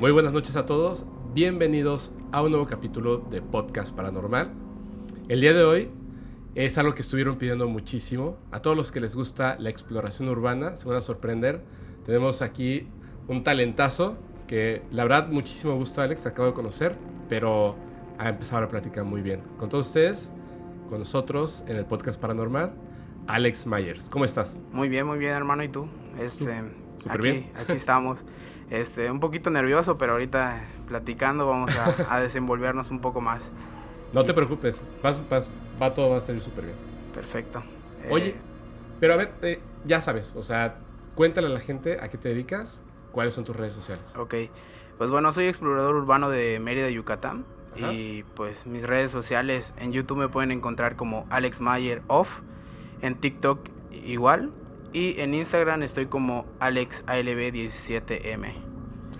Muy buenas noches a todos, bienvenidos a un nuevo capítulo de Podcast Paranormal. El día de hoy es algo que estuvieron pidiendo muchísimo. A todos los que les gusta la exploración urbana, se van a sorprender. Tenemos aquí un talentazo que la verdad muchísimo gusto Alex, te acabo de conocer, pero ha empezado a platicar muy bien. Con todos ustedes, con nosotros en el Podcast Paranormal, Alex Myers. ¿Cómo estás? Muy bien, muy bien hermano, ¿y tú? Este, Súper bien. Aquí estamos. Este, un poquito nervioso, pero ahorita platicando vamos a, a desenvolvernos un poco más. No te preocupes, vas, vas- va todo va a salir súper bien. Perfecto. Oye, Eh, pero a ver, eh, ya sabes, o sea, cuéntale a la gente a qué te dedicas, cuáles son tus redes sociales. ok. Pues bueno, soy explorador urbano de Mérida, Yucatán. Ajá. Y pues mis redes sociales en YouTube me pueden encontrar como Alex Mayer Off. En TikTok igual. Y en Instagram estoy como AlexALB17M.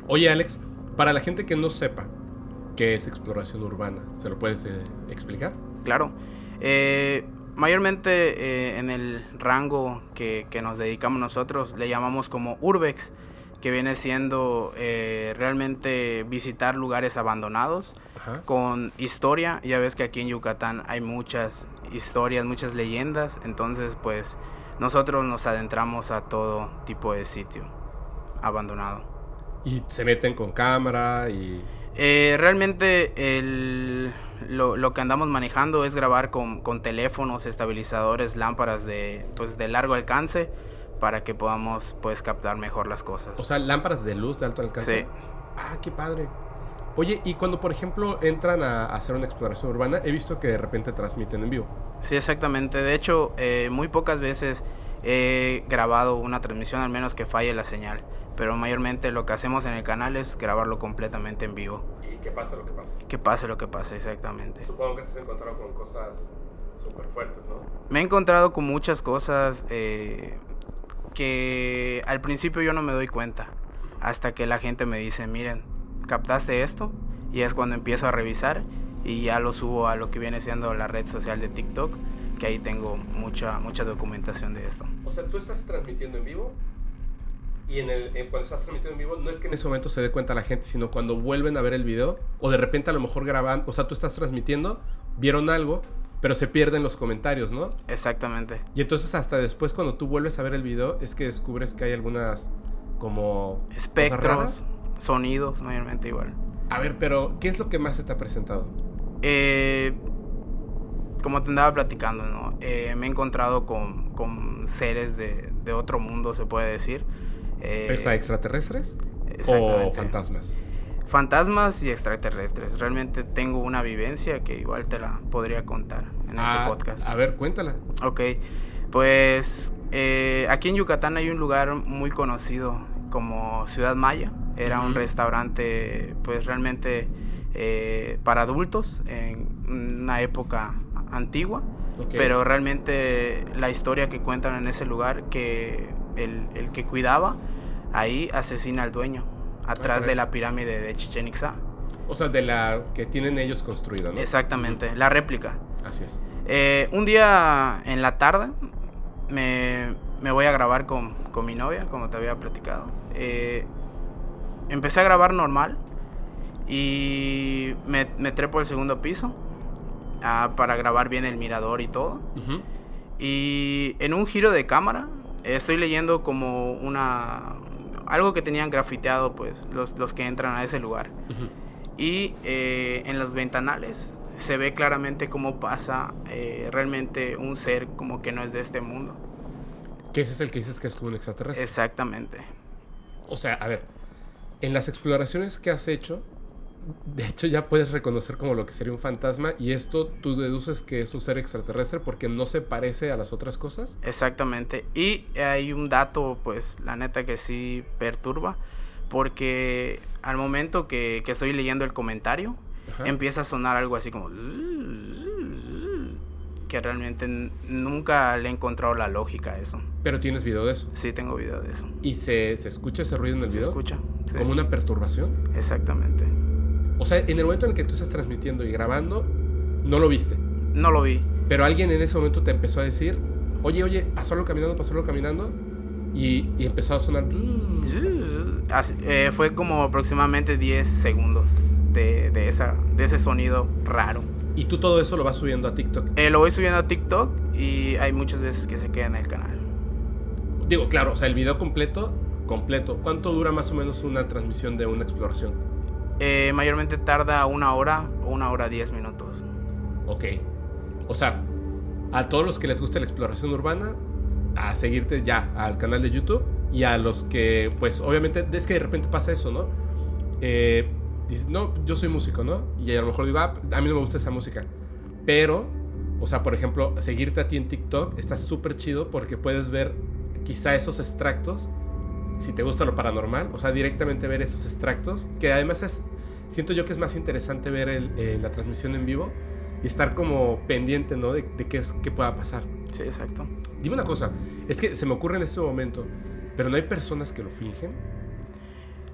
Oye, Alex, para la gente que no sepa qué es exploración urbana, ¿se lo puedes eh, explicar? Claro. Eh, mayormente eh, en el rango que, que nos dedicamos nosotros le llamamos como urbex, que viene siendo eh, realmente visitar lugares abandonados Ajá. con historia. Ya ves que aquí en Yucatán hay muchas historias, muchas leyendas, entonces pues nosotros nos adentramos a todo tipo de sitio abandonado. Y se meten con cámara y... Eh, realmente el- lo, lo que andamos manejando es grabar con, con teléfonos, estabilizadores, lámparas de, pues, de largo alcance para que podamos pues captar mejor las cosas. O sea, lámparas de luz de alto alcance. Sí. Ah, qué padre. Oye, y cuando por ejemplo entran a, a hacer una exploración urbana, he visto que de repente transmiten en vivo. Sí, exactamente. De hecho, eh, muy pocas veces he grabado una transmisión, al menos que falle la señal. Pero mayormente lo que hacemos en el canal es grabarlo completamente en vivo. Y que pase lo que pase. Que pase lo que pase, exactamente. Supongo que te has encontrado con cosas súper fuertes, ¿no? Me he encontrado con muchas cosas eh, que al principio yo no me doy cuenta. Hasta que la gente me dice, miren, ¿captaste esto? Y es cuando empiezo a revisar y ya lo subo a lo que viene siendo la red social de TikTok, que ahí tengo mucha, mucha documentación de esto. O sea, tú estás transmitiendo en vivo y en el, en- cuando estás transmitiendo en vivo no es que en ese momento se dé cuenta la gente, sino cuando vuelven a ver el video o de repente a lo mejor graban, o sea, tú estás transmitiendo, vieron algo, pero se pierden los comentarios, ¿no? Exactamente. Y entonces hasta después cuando tú vuelves a ver el video es que descubres que hay algunas como Espectros, sonidos, mayormente igual. A ver, pero ¿qué es lo que más se te ha presentado? Eh, como te andaba platicando, ¿no? Eh, me he encontrado con, con seres de, de otro mundo, se puede decir. Eh, o sea, extraterrestres o fantasmas. Fantasmas y extraterrestres. Realmente tengo una vivencia que igual te la podría contar en Ah, este podcast. A ver, cuéntala. Ok, pues eh, aquí en Yucatán hay un lugar muy conocido como Ciudad Maya. Era un restaurante pues realmente eh, para adultos en una época antigua. Ok. Pero realmente la historia que cuentan en ese lugar, que el, el que cuidaba ahí asesina al dueño atrás caray. de la pirámide de Chichen Itza. O sea, de la que tienen ellos construida, ¿no? Exactamente, la réplica. Así es. Eh, un día en la tarde me, me voy a grabar con, con mi novia, como te había platicado. Eh, empecé a grabar normal y me, me trepo al segundo piso ah, para grabar bien el mirador y todo. Ujú. Y en un giro de cámara estoy leyendo como una... Algo que tenían grafiteado pues los, los que entran a ese lugar. Ujú. Y eh, en los ventanales se ve claramente cómo pasa eh, realmente un ser como que no es de este mundo. Que ese es el que dices que es como un extraterrestre. Exactamente. O sea, a ver, en las exploraciones que has hecho, de hecho ya puedes reconocer como lo que sería un fantasma y esto tú deduces que es un ser extraterrestre porque no se parece a las otras cosas. Exactamente. Y hay un dato, pues, la neta que sí perturba. Porque al momento que, que estoy leyendo el comentario, Ajá. empieza a sonar algo así como... Que realmente nunca le he encontrado la lógica a eso. Pero tienes video de eso. Sí tengo video de eso. ¿Y se, se escucha ese ruido en el ¿Se video? escucha? Sí. Como una perturbación. Exactamente. O sea, en el momento en el que tú estás transmitiendo y grabando, no lo viste. No lo vi. Pero alguien en ese momento te empezó a decir, oye, oye, pasó algo caminando, pasó algo caminando. Y, y empezó a sonar. Así, eh, fue como aproximadamente 10 segundos de, de, esa, de ese sonido raro. ¿Y tú todo eso lo vas subiendo a TikTok? Eh, lo voy subiendo a TikTok y hay muchas veces que se queda en el canal. Digo, claro, o sea, el video completo, completo. ¿Cuánto dura más o menos una transmisión de una exploración? Eh, mayormente tarda una hora o una hora diez minutos. Ok. O sea, a todos los que les guste la exploración urbana, a seguirte ya al canal de YouTube y a los que, pues obviamente, es que de repente pasa eso, ¿no? Eh, no, yo soy músico, ¿no? Y a lo mejor digo, ah, a mí no me gusta esa música. Pero, o sea, por ejemplo, seguirte a ti en TikTok está súper chido porque puedes ver quizá esos extractos, si te gusta lo paranormal, o sea, directamente ver esos extractos, que además es, siento yo que es más interesante ver el, eh, la transmisión en vivo y estar como pendiente, ¿no? De, de qué, es, qué pueda pasar. Sí, exacto. Dime una cosa, es que se me ocurre en este momento, pero no hay personas que lo fingen.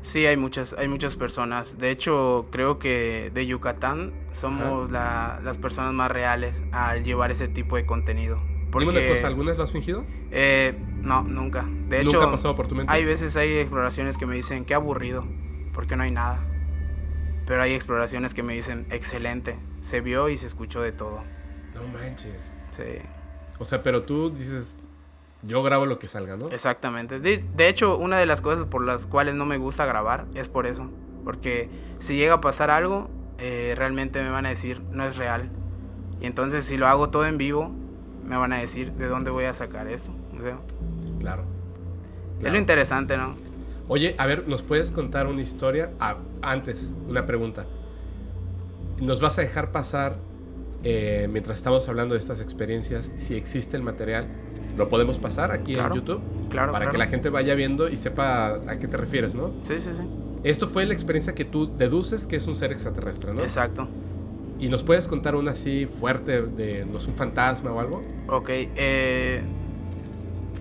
Sí, hay muchas, hay muchas personas. De hecho, creo que de Yucatán somos la, las personas más reales al llevar ese tipo de contenido. Porque, Dime una cosa, ¿algunas lo has fingido? Eh, no, nunca. De hecho, ¿Nunca ha pasado por tu mente? hay veces hay exploraciones que me dicen, qué aburrido, porque no hay nada. Pero hay exploraciones que me dicen, excelente, se vio y se escuchó de todo. No manches. Sí. O sea, pero tú dices, yo grabo lo que salga, ¿no? Exactamente. De, de, hecho, una de las cosas por las cuales no me gusta grabar es por eso. Porque si llega a pasar algo, eh, realmente me van a decir, no es real. Y entonces si lo hago todo en vivo, me van a decir, ¿de dónde voy a sacar esto? O sea, claro. claro. Es lo interesante, ¿no? Oye, a ver, ¿nos puedes contar una historia? Ah, antes, una pregunta. ¿Nos vas a dejar pasar, eh, mientras estamos hablando de estas experiencias, si existe el material? ¿Lo podemos pasar aquí claro, en YouTube? Claro. Para claro. que la gente vaya viendo y sepa a qué te refieres, ¿no? Sí, sí, sí. Esto fue la experiencia que tú deduces que es un ser extraterrestre, ¿no? Exacto. ¿Y nos puedes contar una así fuerte de, no es un fantasma o algo? Ok, eh,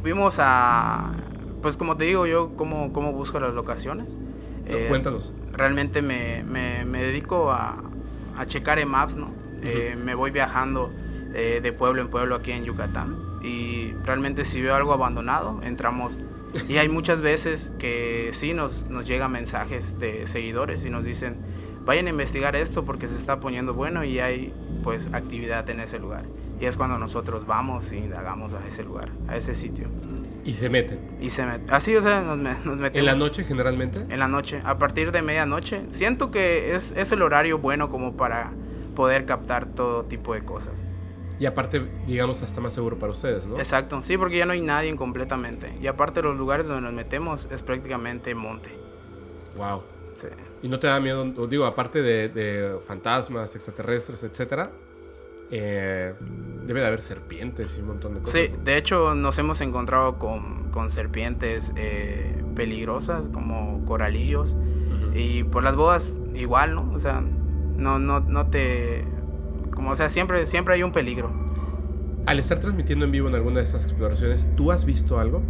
fuimos a, pues como te digo yo, cómo, cómo busco las locaciones. No, Eh, cuéntanos. Realmente me, me, me dedico a, a, checar en maps, ¿no? Uh -huh. eh, me voy viajando eh, de pueblo en pueblo aquí en Yucatán y realmente si veo algo abandonado, entramos. Y hay muchas veces que sí nos, nos llegan mensajes de seguidores y nos dicen, vayan a investigar esto porque se está poniendo bueno y hay pues actividad en ese lugar. Y es cuando nosotros vamos y indagamos a ese lugar, a ese sitio. Y se meten. Y se meten. Así, o sea, nos, nos metemos. ¿En la noche generalmente? En la noche, a partir de medianoche. Siento que es, es el horario bueno como para poder captar todo tipo de cosas. Y aparte, digamos, hasta más seguro para ustedes, ¿no? Exacto, sí, porque ya no hay nadie completamente. Y aparte los lugares donde nos metemos es prácticamente monte. Wow. Sí. ¿Y no te da miedo, digo, aparte de, de fantasmas, extraterrestres, etcétera? Eh, debe de haber serpientes y un montón de cosas. Sí, de hecho nos hemos encontrado con, con serpientes eh, peligrosas como coralillos. Uh -huh. Y por las bodas igual, ¿no? O sea, no, no, no te como, o sea, siempre, siempre hay un peligro. Al estar transmitiendo en vivo en alguna de estas exploraciones, ¿tú has visto algo?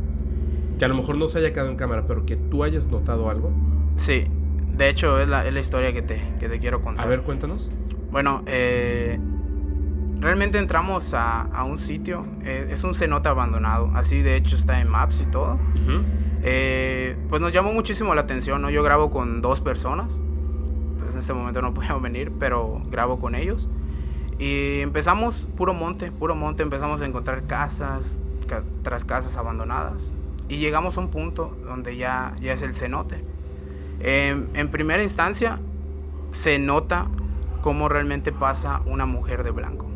Que a lo mejor no se haya quedado en cámara, pero que tú hayas notado algo. Sí, de hecho es la, es la historia que te, que te quiero contar. A ver, cuéntanos. Bueno, eh, realmente entramos a, a un sitio, eh, es un cenote abandonado, así de hecho está en Maps y todo. Uh -huh. eh, pues nos llamó muchísimo la atención, ¿no? Yo grabo con dos personas, pues en este momento no puedo venir, pero grabo con ellos. Y empezamos puro monte, puro monte, empezamos a encontrar casas ca tras casas abandonadas. Y llegamos a un punto donde ya, ya es el cenote. Eh, en primera instancia se nota cómo realmente pasa una mujer de blanco.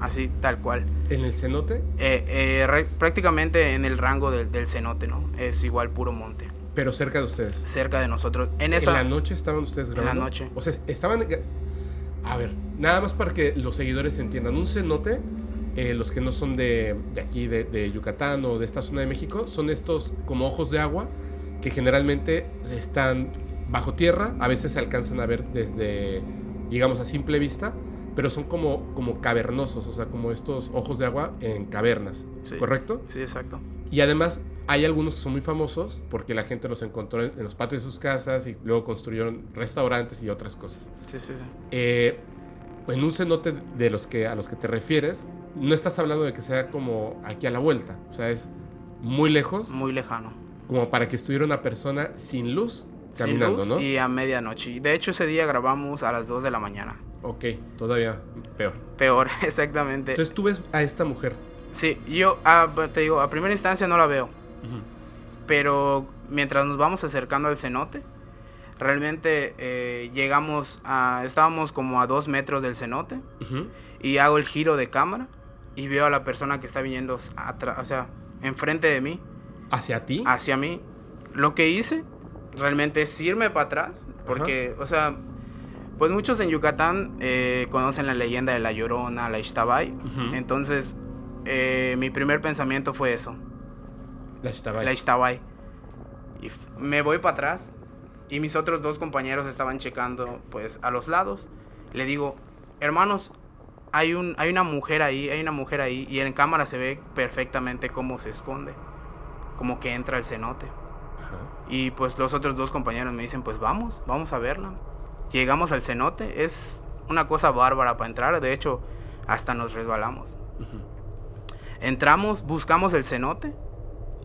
Así, tal cual. ¿En el cenote? Eh, eh, prácticamente en el rango del, del, cenote, ¿no? Es igual puro monte. Pero cerca de ustedes. Cerca de nosotros. En, esa, ¿En la noche estaban ustedes grabando? En la noche. O sea, estaban... A ver, nada más para que los seguidores entiendan. Un cenote, eh, los que no son de, de aquí, de, de, Yucatán o de esta zona de México, son estos como ojos de agua que generalmente están bajo tierra. A veces se alcanzan a ver desde, digamos, a simple vista, pero son como, como cavernosos, o sea, como estos ojos de agua en cavernas. Sí. ¿Correcto? Sí, exacto. Y además hay algunos que son muy famosos porque la gente los encontró en, en, los patios de sus casas y luego construyeron restaurantes y otras cosas. Sí, sí, sí. Eh, en un cenote de los que, a los que te refieres, no estás hablando de que sea como aquí a la vuelta. O sea, es muy lejos, muy lejano. Como para que estuviera una persona sin luz caminando, Sin luz ¿no? Y a medianoche. De hecho, ese día grabamos a las 2 de la mañana. Ok, todavía peor. Peor, exactamente. Entonces tú ves a esta mujer. sí, yo ah, te digo, a primera instancia no la veo. Pero mientras nos vamos acercando al cenote, realmente eh, llegamos a. Estábamos como a dos metros del cenote. Ujú. Y hago el giro de cámara. Y veo a la persona que está viniendo atrás, o sea, enfrente de mí, ¿Hacia ti? hacia mí. Lo que hice realmente es irme para atrás. Porque, o sea, pues muchos en Yucatán eh, conocen la leyenda de la Llorona, la Ixtabay. Entonces, eh, mi primer pensamiento fue eso. La Ixtabay. Y me voy para atrás y mis otros dos compañeros estaban checando pues a los lados. Le digo, hermanos, hay, un, hay una mujer ahí, hay una mujer ahí y en cámara se ve perfectamente cómo se esconde, como que entra el cenote. Ajá. Y pues los otros dos compañeros me dicen, pues vamos, vamos a verla. Llegamos al cenote, es una cosa bárbara para entrar, de hecho hasta nos resbalamos. Entramos, buscamos el cenote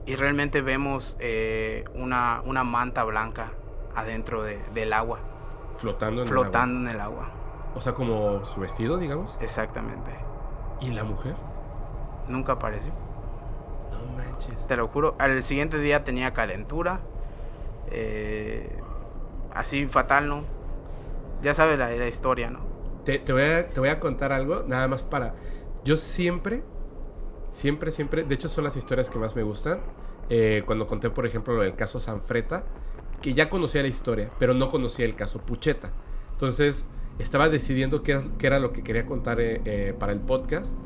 y realmente vemos eh, una, una manta blanca adentro de- del agua, Flotando en el flotando en el agua. agua. O sea, como su vestido, digamos. Exactamente. ¿Y la mujer? Nunca apareció. Manches. Te lo juro. Al siguiente día tenía calentura. eh, así fatal, ¿no? Ya sabes la, la historia, ¿no? Te, te voy a, te voy a contar algo, nada más para... Yo siempre, siempre, siempre... De hecho, son las historias que más me gustan. Eh, cuando conté, por ejemplo, lo del caso Sanfreta, que ya conocía la historia, pero no conocía el caso Pucheta. Entonces, estaba decidiendo qué era, qué era lo que quería contar eh, eh, para el podcast.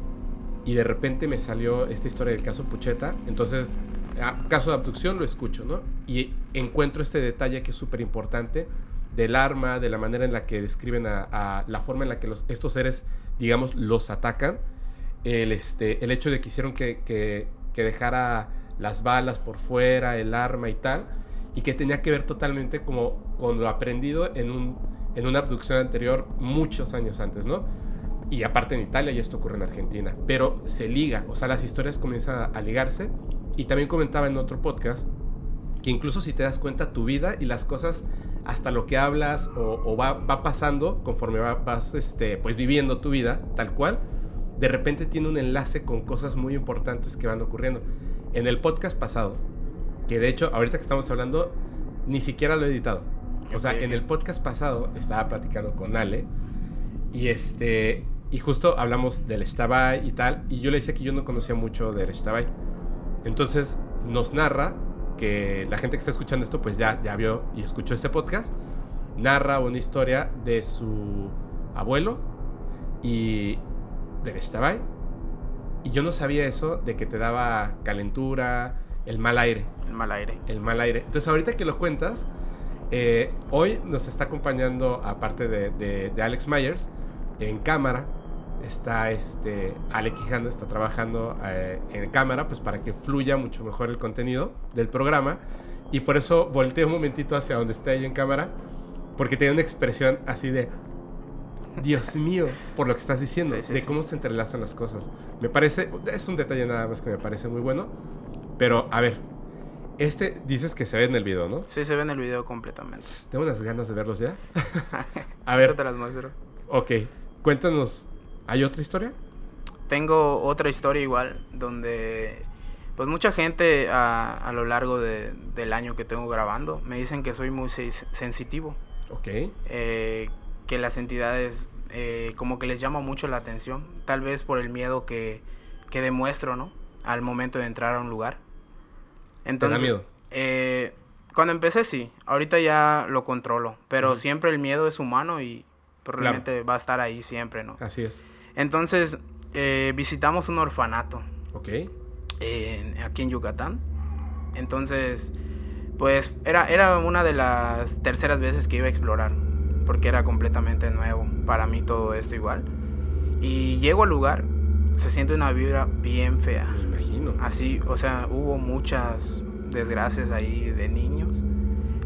Y de repente me salió esta historia del caso Pucheta. Entonces, ah, caso de abducción lo escucho, ¿no? Y encuentro este detalle que es súper importante del arma, de la manera en la que describen a, la forma en la que los, estos seres, digamos, los atacan. El, este, el hecho de que hicieron que, que, que dejara las balas por fuera, el arma y tal. Y que tenía que ver totalmente como con lo aprendido en, un, en una abducción anterior muchos años antes, ¿no? Y aparte en Italia y esto ocurre en Argentina. Pero se liga, o sea, las historias comienzan a, ligarse. Y también comentaba en otro podcast que incluso si te das cuenta tu vida y las cosas hasta lo que hablas o, o va, va pasando conforme va- vas este, pues viviendo tu vida tal cual, de repente tiene un enlace con cosas muy importantes que van ocurriendo. En el podcast pasado, que de hecho ahorita que estamos hablando, ni siquiera lo he editado. O sea, en el podcast pasado estaba platicando con Ale y este y justo hablamos del Shtabai y tal, y yo le decía que yo no conocía mucho del Shtabai. Entonces nos narra que la gente que está escuchando esto pues ya, ya vio y escuchó este podcast, narra una historia de su abuelo y del Shtabai. Y yo no sabía eso de que te daba calentura, el mal aire, El mal aire. el mal aire. Entonces ahorita que lo cuentas, eh, hoy nos está acompañando, aparte de, de- de Alex Myers, en cámara, está este, Ale Quijano, está trabajando eh, en cámara, pues para que fluya mucho mejor el contenido del programa. Y por eso volteé un momentito hacia donde está ella en cámara, porque tiene una expresión así de, Dios mío, por lo que estás diciendo, Sí, sí, de sí. cómo se entrelazan las cosas. Me parece, es un detalle nada más que me parece muy bueno. Pero, a ver, este dices que se ve en el video, ¿no? Sí, se ve en el video completamente. Tengo unas ganas de verlos ya. A Yo ver, te las muestro. ok, cuéntanos, ¿hay otra historia? Tengo otra historia igual, donde pues mucha gente a, a lo largo de- del año que tengo grabando me dicen que soy muy se- sensitivo, Ok, eh, que las entidades eh, como que les llama mucho la atención, tal vez por el miedo que, que demuestro, ¿no? Al momento de entrar a un lugar. Entonces, miedo? eh, cuando empecé sí, ahorita ya lo controlo, pero siempre el miedo es humano y Claro. probablemente va a estar ahí siempre, ¿no? así es. Entonces, eh, visitamos un orfanato Ok, aquí en Yucatán. Entonces, pues era, era una de las terceras veces que iba a explorar, porque era completamente nuevo para mí todo esto igual. Y llego al lugar, se siente una vibra bien fea. me imagino. Así, o sea, hubo muchas desgracias ahí de niños.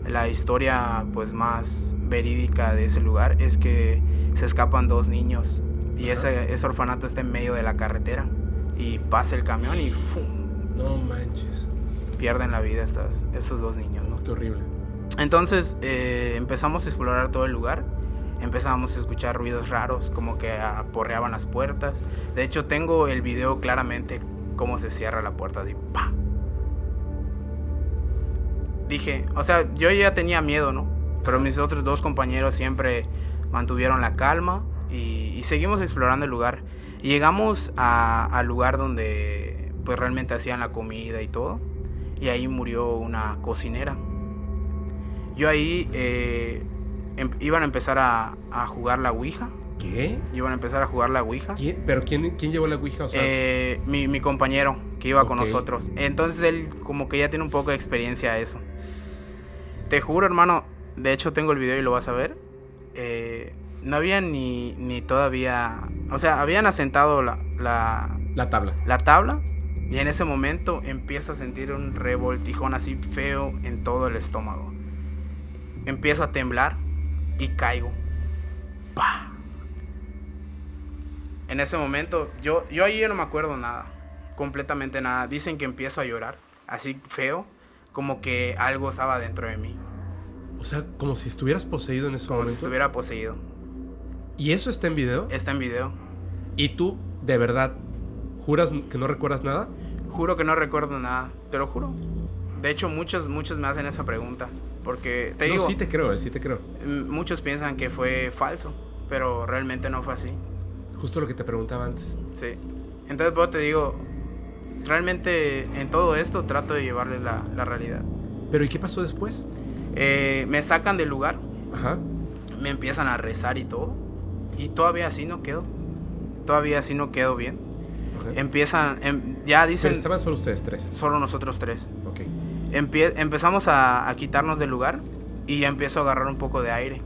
La historia pues más verídica de ese lugar es que se escapan dos niños y ese, ese orfanato está en medio de la carretera y pasa el camión y ¡fum! No manches. pierden la vida estas, estos dos niños, ¿no? Qué horrible. Entonces eh, empezamos a explorar todo el lugar. Empezamos a escuchar ruidos raros, como que aporreaban las puertas. De hecho, tengo el video claramente cómo se cierra la puerta, así, pa. Dije, o sea, yo ya tenía miedo, ¿no? Pero mis otros dos compañeros siempre mantuvieron la calma y, y seguimos explorando el lugar. Llegamos a- al lugar donde pues realmente hacían la comida y todo. Y ahí murió una cocinera. Yo ahí eh, em- iban a empezar a, a jugar la Ouija. ¿Qué? Iban a empezar a jugar la Ouija. ¿Quién? ¿Pero quién, quién llevó la Ouija? O sea, Eh, mi, mi compañero que iba con nosotros. Entonces él como que ya tiene un poco de experiencia a eso. Te juro, hermano. De hecho, tengo el video y lo vas a ver. eh, no había ni, ni todavía... O sea, habían asentado la, la, la tabla. la tabla. Y en ese momento empiezo a sentir un revoltijón así feo en todo el estómago. Empiezo a temblar y caigo. ¡Pah! En ese momento, yo, yo ahí no me acuerdo nada. Completamente nada. Dicen que empiezo a llorar. Así feo. Como que algo estaba dentro de mí. O sea, como si estuvieras poseído en ese Como si momento. estuviera poseído. ¿Y eso está en video? Está en video. ¿Y tú, de verdad, juras que no recuerdas nada? Juro que no recuerdo nada. Te lo juro. De hecho, muchos, muchos me hacen esa pregunta. Porque te no, digo... sí te creo, eh, sí te creo. Muchos piensan que fue falso, pero realmente no fue así. Justo lo que te preguntaba antes. Sí. Entonces, pues te digo, realmente en todo esto trato de llevarle la, la realidad. ¿Pero y qué pasó después? Eh, me sacan del lugar, Ajá. me empiezan a rezar y todo, y todavía así no quedo. Todavía así no quedo bien. Empiezan, em, ya Pero dicen, estaban solo ustedes tres. solo nosotros tres. Ok. Empie- empezamos a, a quitarnos del lugar y ya empiezo a agarrar un poco de aire.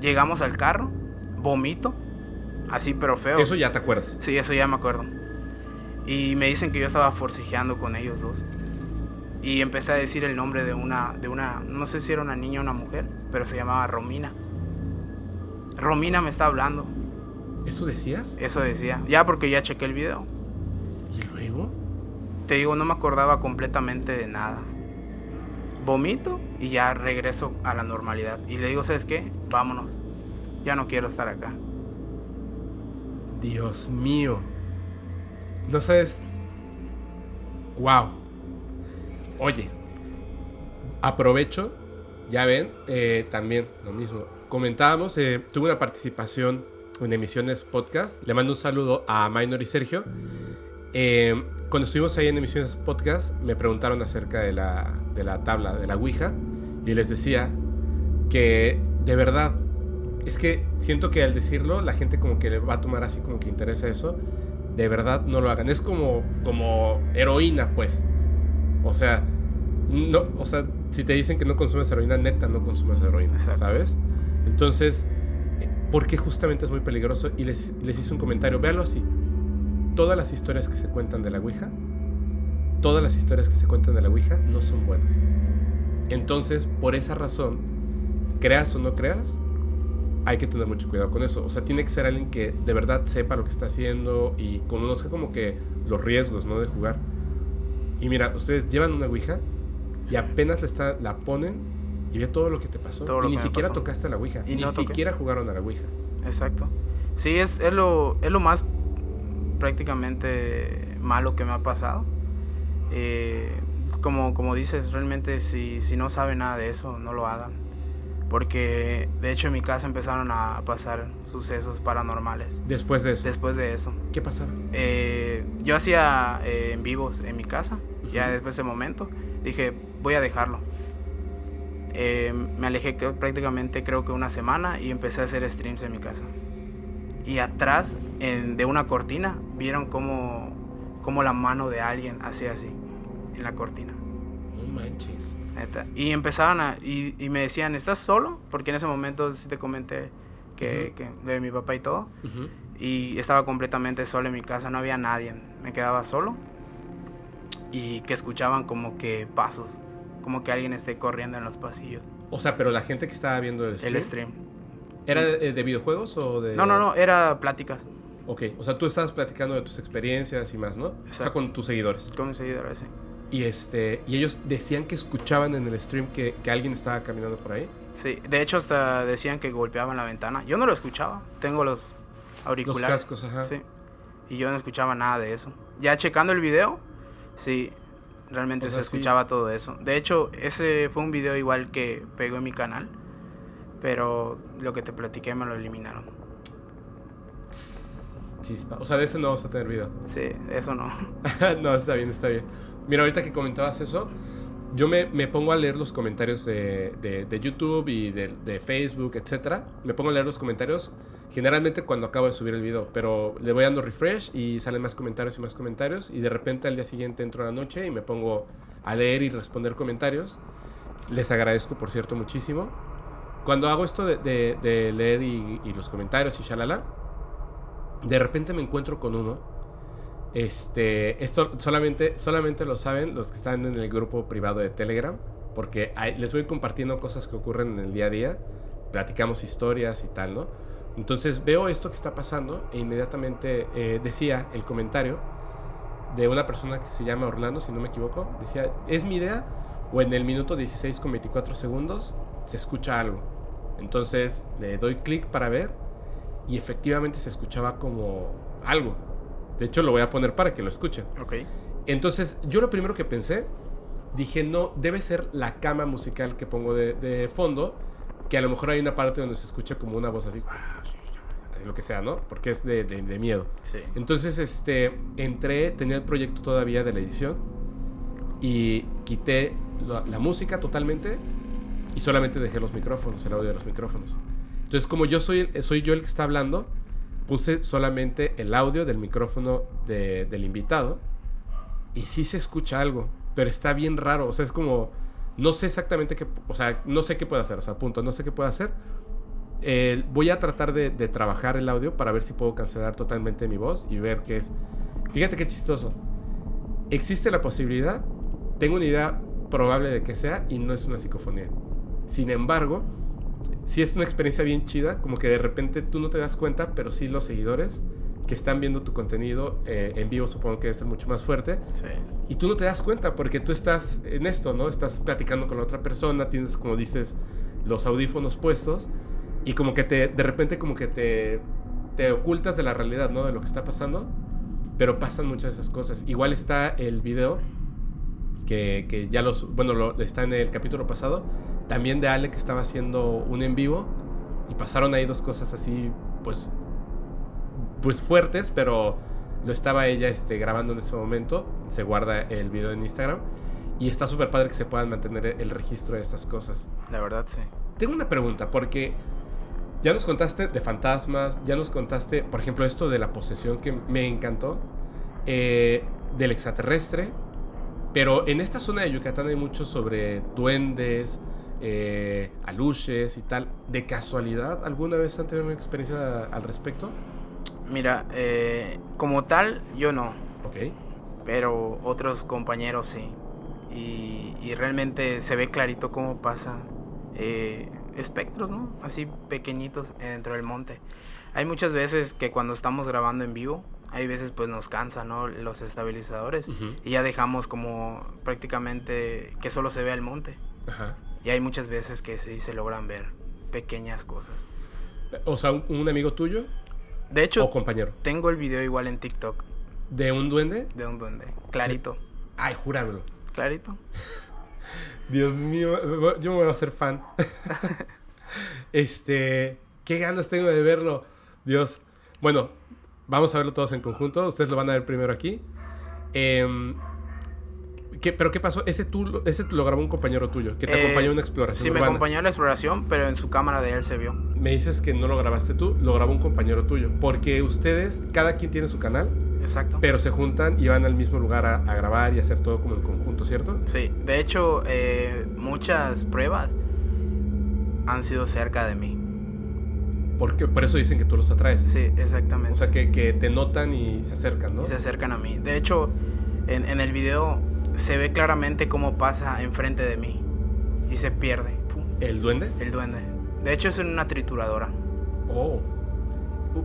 Llegamos al carro, vomito, así pero feo. Eso ya te acuerdas. Sí, eso ya me acuerdo. Y me dicen que yo estaba forcejeando con ellos dos. Y empecé a decir el nombre de una, de una, no sé si era una niña o una mujer, pero se llamaba Romina. Romina me está hablando, ¿Eso decías? eso decía. Ya porque ya chequé el video. ¿Y luego? Te digo, no me acordaba completamente de nada. Vomito y ya regreso a la normalidad. Y le digo, ¿sabes qué? Vámonos. Ya no quiero estar acá. Dios mío. No sabes. Wow. Oye, aprovecho. Ya ven, eh, también lo mismo. Comentábamos, eh, tuve una participación en emisiones podcast. Le mando un saludo a Minor y Sergio. Eh, cuando estuvimos ahí en emisiones podcast, me preguntaron acerca de la, de la tabla, de la Ouija. Y les decía que de verdad es que siento que al decirlo la gente como que le va a tomar así como que interesa eso. De verdad no lo hagan. Es como, como heroína, pues. O sea, no, o sea, si te dicen que no consumes heroína, neta no consumes heroína, Exacto. ¿sabes? Entonces, porque justamente es muy peligroso y les, les hice un comentario, véanlo así. Todas las historias que se cuentan de la Ouija, todas las historias que se cuentan de la Ouija no son buenas. Entonces, por esa razón, creas o no creas, hay que tener mucho cuidado con eso. O sea, tiene que ser alguien que de verdad sepa lo que está haciendo y conozca como que los riesgos, ¿no? De jugar. Y mira, ustedes llevan una Ouija y apenas la, está, la ponen y ve todo lo que te pasó. Todo y ni siquiera pasó. tocaste la Ouija. Y ni no siquiera jugaron a la Ouija. Exacto. Sí, es, es, lo, es lo más prácticamente malo que me ha pasado. Eh, como, como dices, realmente si, si no saben nada de eso, no lo hagan. Porque de hecho en mi casa empezaron a pasar sucesos paranormales. Después de eso, Después de eso. ¿qué pasaba? Eh, yo hacía eh, en vivos en mi casa. Ya Ujú. después de ese momento dije, voy a dejarlo. Eh, me alejé que- prácticamente creo que una semana y empecé a hacer streams en mi casa. Y atrás en- de una cortina vieron como, como la mano de alguien hacía así en la cortina. No manches. neta. Y empezaron a... Y, y me decían, ¿estás solo? Porque en ese momento sí te comenté que, Ujú. que de mi papá y todo y estaba completamente solo en mi casa, no había nadie, me quedaba solo y que escuchaban como que pasos, como que alguien esté corriendo en los pasillos. O sea, pero la gente que estaba viendo el stream, El stream. ¿era de, de videojuegos o de...? No, no, no, era pláticas Ok, o sea, tú estabas platicando de tus experiencias y más, ¿no? O sea, con tus seguidores. con mis seguidores. sí. Y, este, y ellos decían que escuchaban en el stream que, que alguien estaba caminando por ahí. Sí, de hecho hasta decían que golpeaban la ventana. Yo no lo escuchaba, tengo los auriculares. Los cascos, ajá. Sí. Y yo no escuchaba nada de eso. Ya checando el video, sí, realmente O se sí. escuchaba todo eso. De hecho, ese fue un video igual que pegó en mi canal, pero lo que te platiqué me lo eliminaron. Chispa. O sea, de ese no vamos a tener video. Sí, eso no. no, está bien, está bien. Mira, ahorita que comentabas eso, yo me, me pongo a leer los comentarios de, de- de YouTube y de, de Facebook, etcétera. Me pongo a leer los comentarios generalmente cuando acabo de subir el video, pero le voy dando refresh y salen más comentarios y más comentarios y de repente al día siguiente entro a la noche y me pongo a leer y responder comentarios. Les agradezco, por cierto, muchísimo. Cuando hago esto de, de- de leer y, y los comentarios y shalala, de repente me encuentro con uno este, esto solamente, solamente lo saben los que están en el grupo privado de Telegram, porque ahí les voy compartiendo cosas que ocurren en el día a día, platicamos historias y tal, ¿no? Entonces veo esto que está pasando e inmediatamente eh, decía el comentario de una persona que se llama Orlando, si no me equivoco, decía, es mi idea, o en el minuto 16 con 24 segundos se escucha algo. Entonces le doy clic para ver y efectivamente se escuchaba como algo. De hecho, lo voy a poner para que lo escuchen. Ok. Entonces, yo lo primero que pensé, dije, no, debe ser la cama musical que pongo de, de fondo, que a lo mejor hay una parte donde se escucha como una voz así, lo que sea, ¿no? Porque es de, de- de miedo. Sí. Entonces, este, entré, tenía el proyecto todavía de la edición y quité la, la música totalmente y solamente dejé los micrófonos, el audio de los micrófonos. Entonces, como yo soy, soy yo el que está hablando, puse solamente el audio del micrófono de- del invitado y sí se escucha algo, pero está bien raro, o sea, es como, no sé exactamente qué, o sea, no sé qué puedo hacer, o sea, punto, no sé qué puedo hacer. Eh, voy a tratar de, trabajar el audio para ver si puedo cancelar totalmente mi voz y ver qué es. Fíjate qué chistoso. Existe la posibilidad, tengo una idea probable de que sea y no es una psicofonía. Sin embargo, sí es una experiencia bien chida, como que de repente tú no te das cuenta, pero sí los seguidores que están viendo tu contenido eh, en vivo supongo que debe ser mucho más fuerte Sí. y tú no te das cuenta porque tú estás en esto, ¿no? Estás platicando con la otra persona, tienes, como dices, los audífonos puestos y como que te, de repente como que te, te ocultas de la realidad, ¿no? De lo que está pasando, pero pasan muchas de esas cosas. Igual está el video que, que ya los, bueno, lo, está en el capítulo pasado, también de Ale que estaba haciendo un en vivo y pasaron ahí dos cosas así, pues, pues fuertes, pero lo estaba ella este, grabando en ese momento. Se guarda el video en Instagram. Y está súper padre que se puedan mantener el registro de estas cosas. La verdad, sí. Tengo una pregunta, porque ya nos contaste de fantasmas, ya nos contaste, por ejemplo, esto de la posesión que me encantó, eh, del extraterrestre, pero en esta zona de Yucatán hay mucho sobre duendes, eh, aluches y tal. ¿De casualidad alguna vez han tenido una experiencia al respecto? Mira, eh, como tal, yo no. Ok. pero otros compañeros sí. Y, y realmente se ve clarito cómo pasa eh, espectros, ¿no? Así pequeñitos dentro del monte. Hay muchas veces que cuando estamos grabando en vivo, hay veces pues nos cansa, ¿no? Los estabilizadores. Y ya dejamos como prácticamente que solo se vea el monte. Ajá. Y hay muchas veces que sí se logran ver pequeñas cosas. O sea, un, un amigo tuyo De hecho, o compañero. tengo el video igual en TikTok ¿De un duende? de un duende. Clarito. Ay, júramelo. Clarito. Dios mío, yo me voy a hacer fan. este, qué ganas tengo de verlo. Dios. Bueno, vamos a verlo todos en conjunto. Ustedes lo van a ver primero aquí. Em, ¿qué- ¿Pero qué pasó? Ese, tú, lo- ese lo grabó un compañero tuyo, que te Eh, acompañó en una exploración Sí, me acompañó en la exploración, pero en su cámara de él se vio. Me dices que no lo grabaste tú, lo grabó un compañero tuyo. Porque ustedes, cada quien tiene su canal, Exacto. pero se juntan y van al mismo lugar a, a grabar y hacer todo como en conjunto, ¿cierto? Sí, de hecho, eh, muchas pruebas han sido cerca de mí. Porque por eso dicen que tú los atraes. Sí, exactamente. O sea, que, que te notan y se acercan, ¿no? Y se acercan a mí. De hecho, en, en el video se ve claramente cómo pasa enfrente de mí y se pierde. Pum, ¿El duende? el duende. De hecho, es en una trituradora. Oh.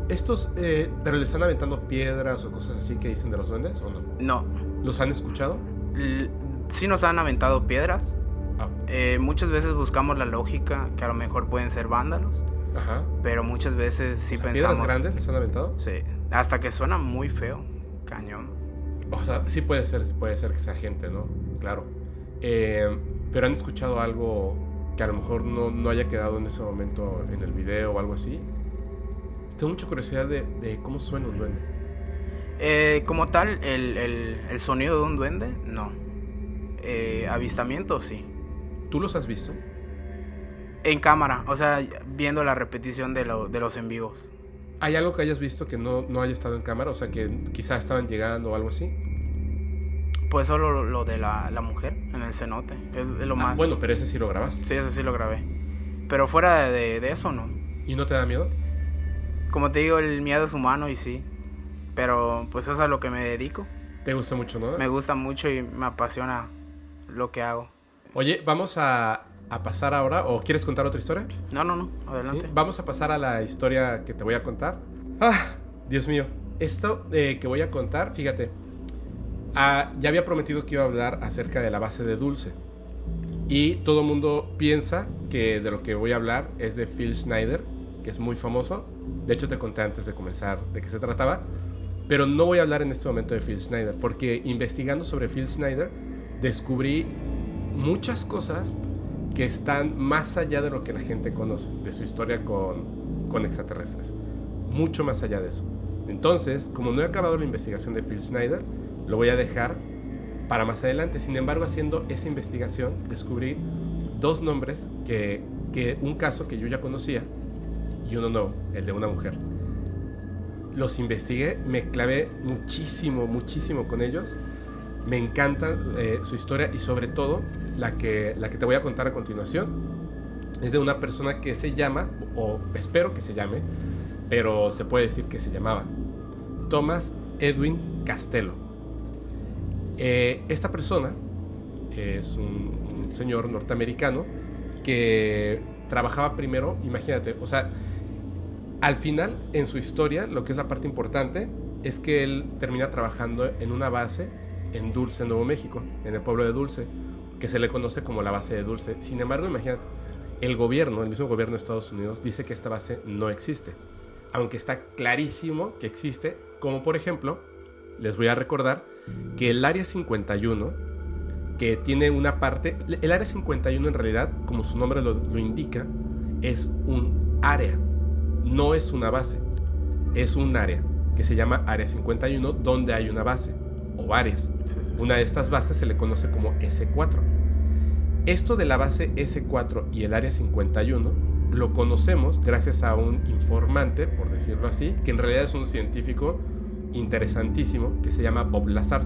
Estos, eh, pero le están aventando piedras o cosas así que dicen de los duendes o no? No. ¿Los han escuchado? L- sí nos han aventado piedras. Ah, Eh, muchas veces buscamos la lógica, que a lo mejor pueden ser vándalos, ajá. pero muchas veces sí O sea, pensamos... ¿Piedras grandes les han aventado? Sí, hasta que suena muy feo, cañón. O sea, sí puede ser, puede ser que sea gente, ¿no? Claro. Eh, pero han escuchado algo que a lo mejor no, no haya quedado en ese momento en el video o algo así. Tengo mucha curiosidad de, de cómo suena un duende. Eh, como tal, el, el- el sonido de un duende, no. Eh, avistamiento, sí. ¿Tú los has visto? En cámara, o sea, viendo la repetición de, lo- de los en vivos. ¿Hay algo que hayas visto que no, no haya estado en cámara? O sea, que quizás estaban llegando o algo así. Pues solo lo, lo de la, la mujer en el cenote, es, lo Ah, más... bueno, pero ese sí lo grabaste. Sí, eso sí lo grabé. Pero fuera de, de eso, no. ¿Y no te da miedo? Como te digo, el miedo es humano y sí. Pero pues eso es a lo que me dedico. Te gusta mucho, ¿no? Me gusta mucho y me apasiona lo que hago. Oye, vamos a, a pasar ahora, o quieres contar otra historia? No, no, no, ¿Sí? adelante. Vamos a pasar a la historia que te voy a contar. Ah, Dios mío. Esto eh, que voy a contar, fíjate. ah, ya había prometido que iba a hablar acerca de la base de dulce. Y todo el mundo piensa que de lo que voy a hablar es de Phil Schneider, que es muy famoso. De hecho, te conté antes de comenzar de qué se trataba. Pero no voy a hablar en este momento de Phil Schneider, porque investigando sobre Phil Schneider, descubrí muchas cosas que están más allá de lo que la gente conoce, de su historia con, con extraterrestres. Mucho más allá de eso. Entonces, como no he acabado la investigación de Phil Schneider, lo voy a dejar para más adelante. Sin embargo, haciendo esa investigación, descubrí dos nombres que, que un caso que yo ya conocía y uno no, el de una mujer. Los investigué, me clavé muchísimo, muchísimo con ellos. Me encanta eh, su historia y sobre todo la que, la que te voy a contar a continuación. Es de una persona que se llama, o espero que se llame, pero se puede decir que se llamaba Thomas Edwin Castello. Eh, esta persona es un, un señor norteamericano que trabajaba primero, imagínate, o sea, al final en su historia, lo que es la parte importante, es que él termina trabajando en una base en Dulce, Nuevo México, en el pueblo de Dulce, que se le conoce como la base de Dulce. Sin embargo, imagínate, el gobierno, el mismo gobierno de Estados Unidos, dice que esta base no existe, aunque está clarísimo que existe, como por ejemplo, les voy a recordar que el Área 51, que tiene una parte, el Área 51 en realidad, como su nombre lo, lo indica, es un área, no es una base, es un área que se llama Área 51 donde hay una base o varias. Sí, sí. Una de estas bases se le conoce como S4. Esto de la base S4 y el área 51 lo conocemos gracias a un informante, por decirlo así, que en realidad es un científico interesantísimo que se llama Bob Lazar.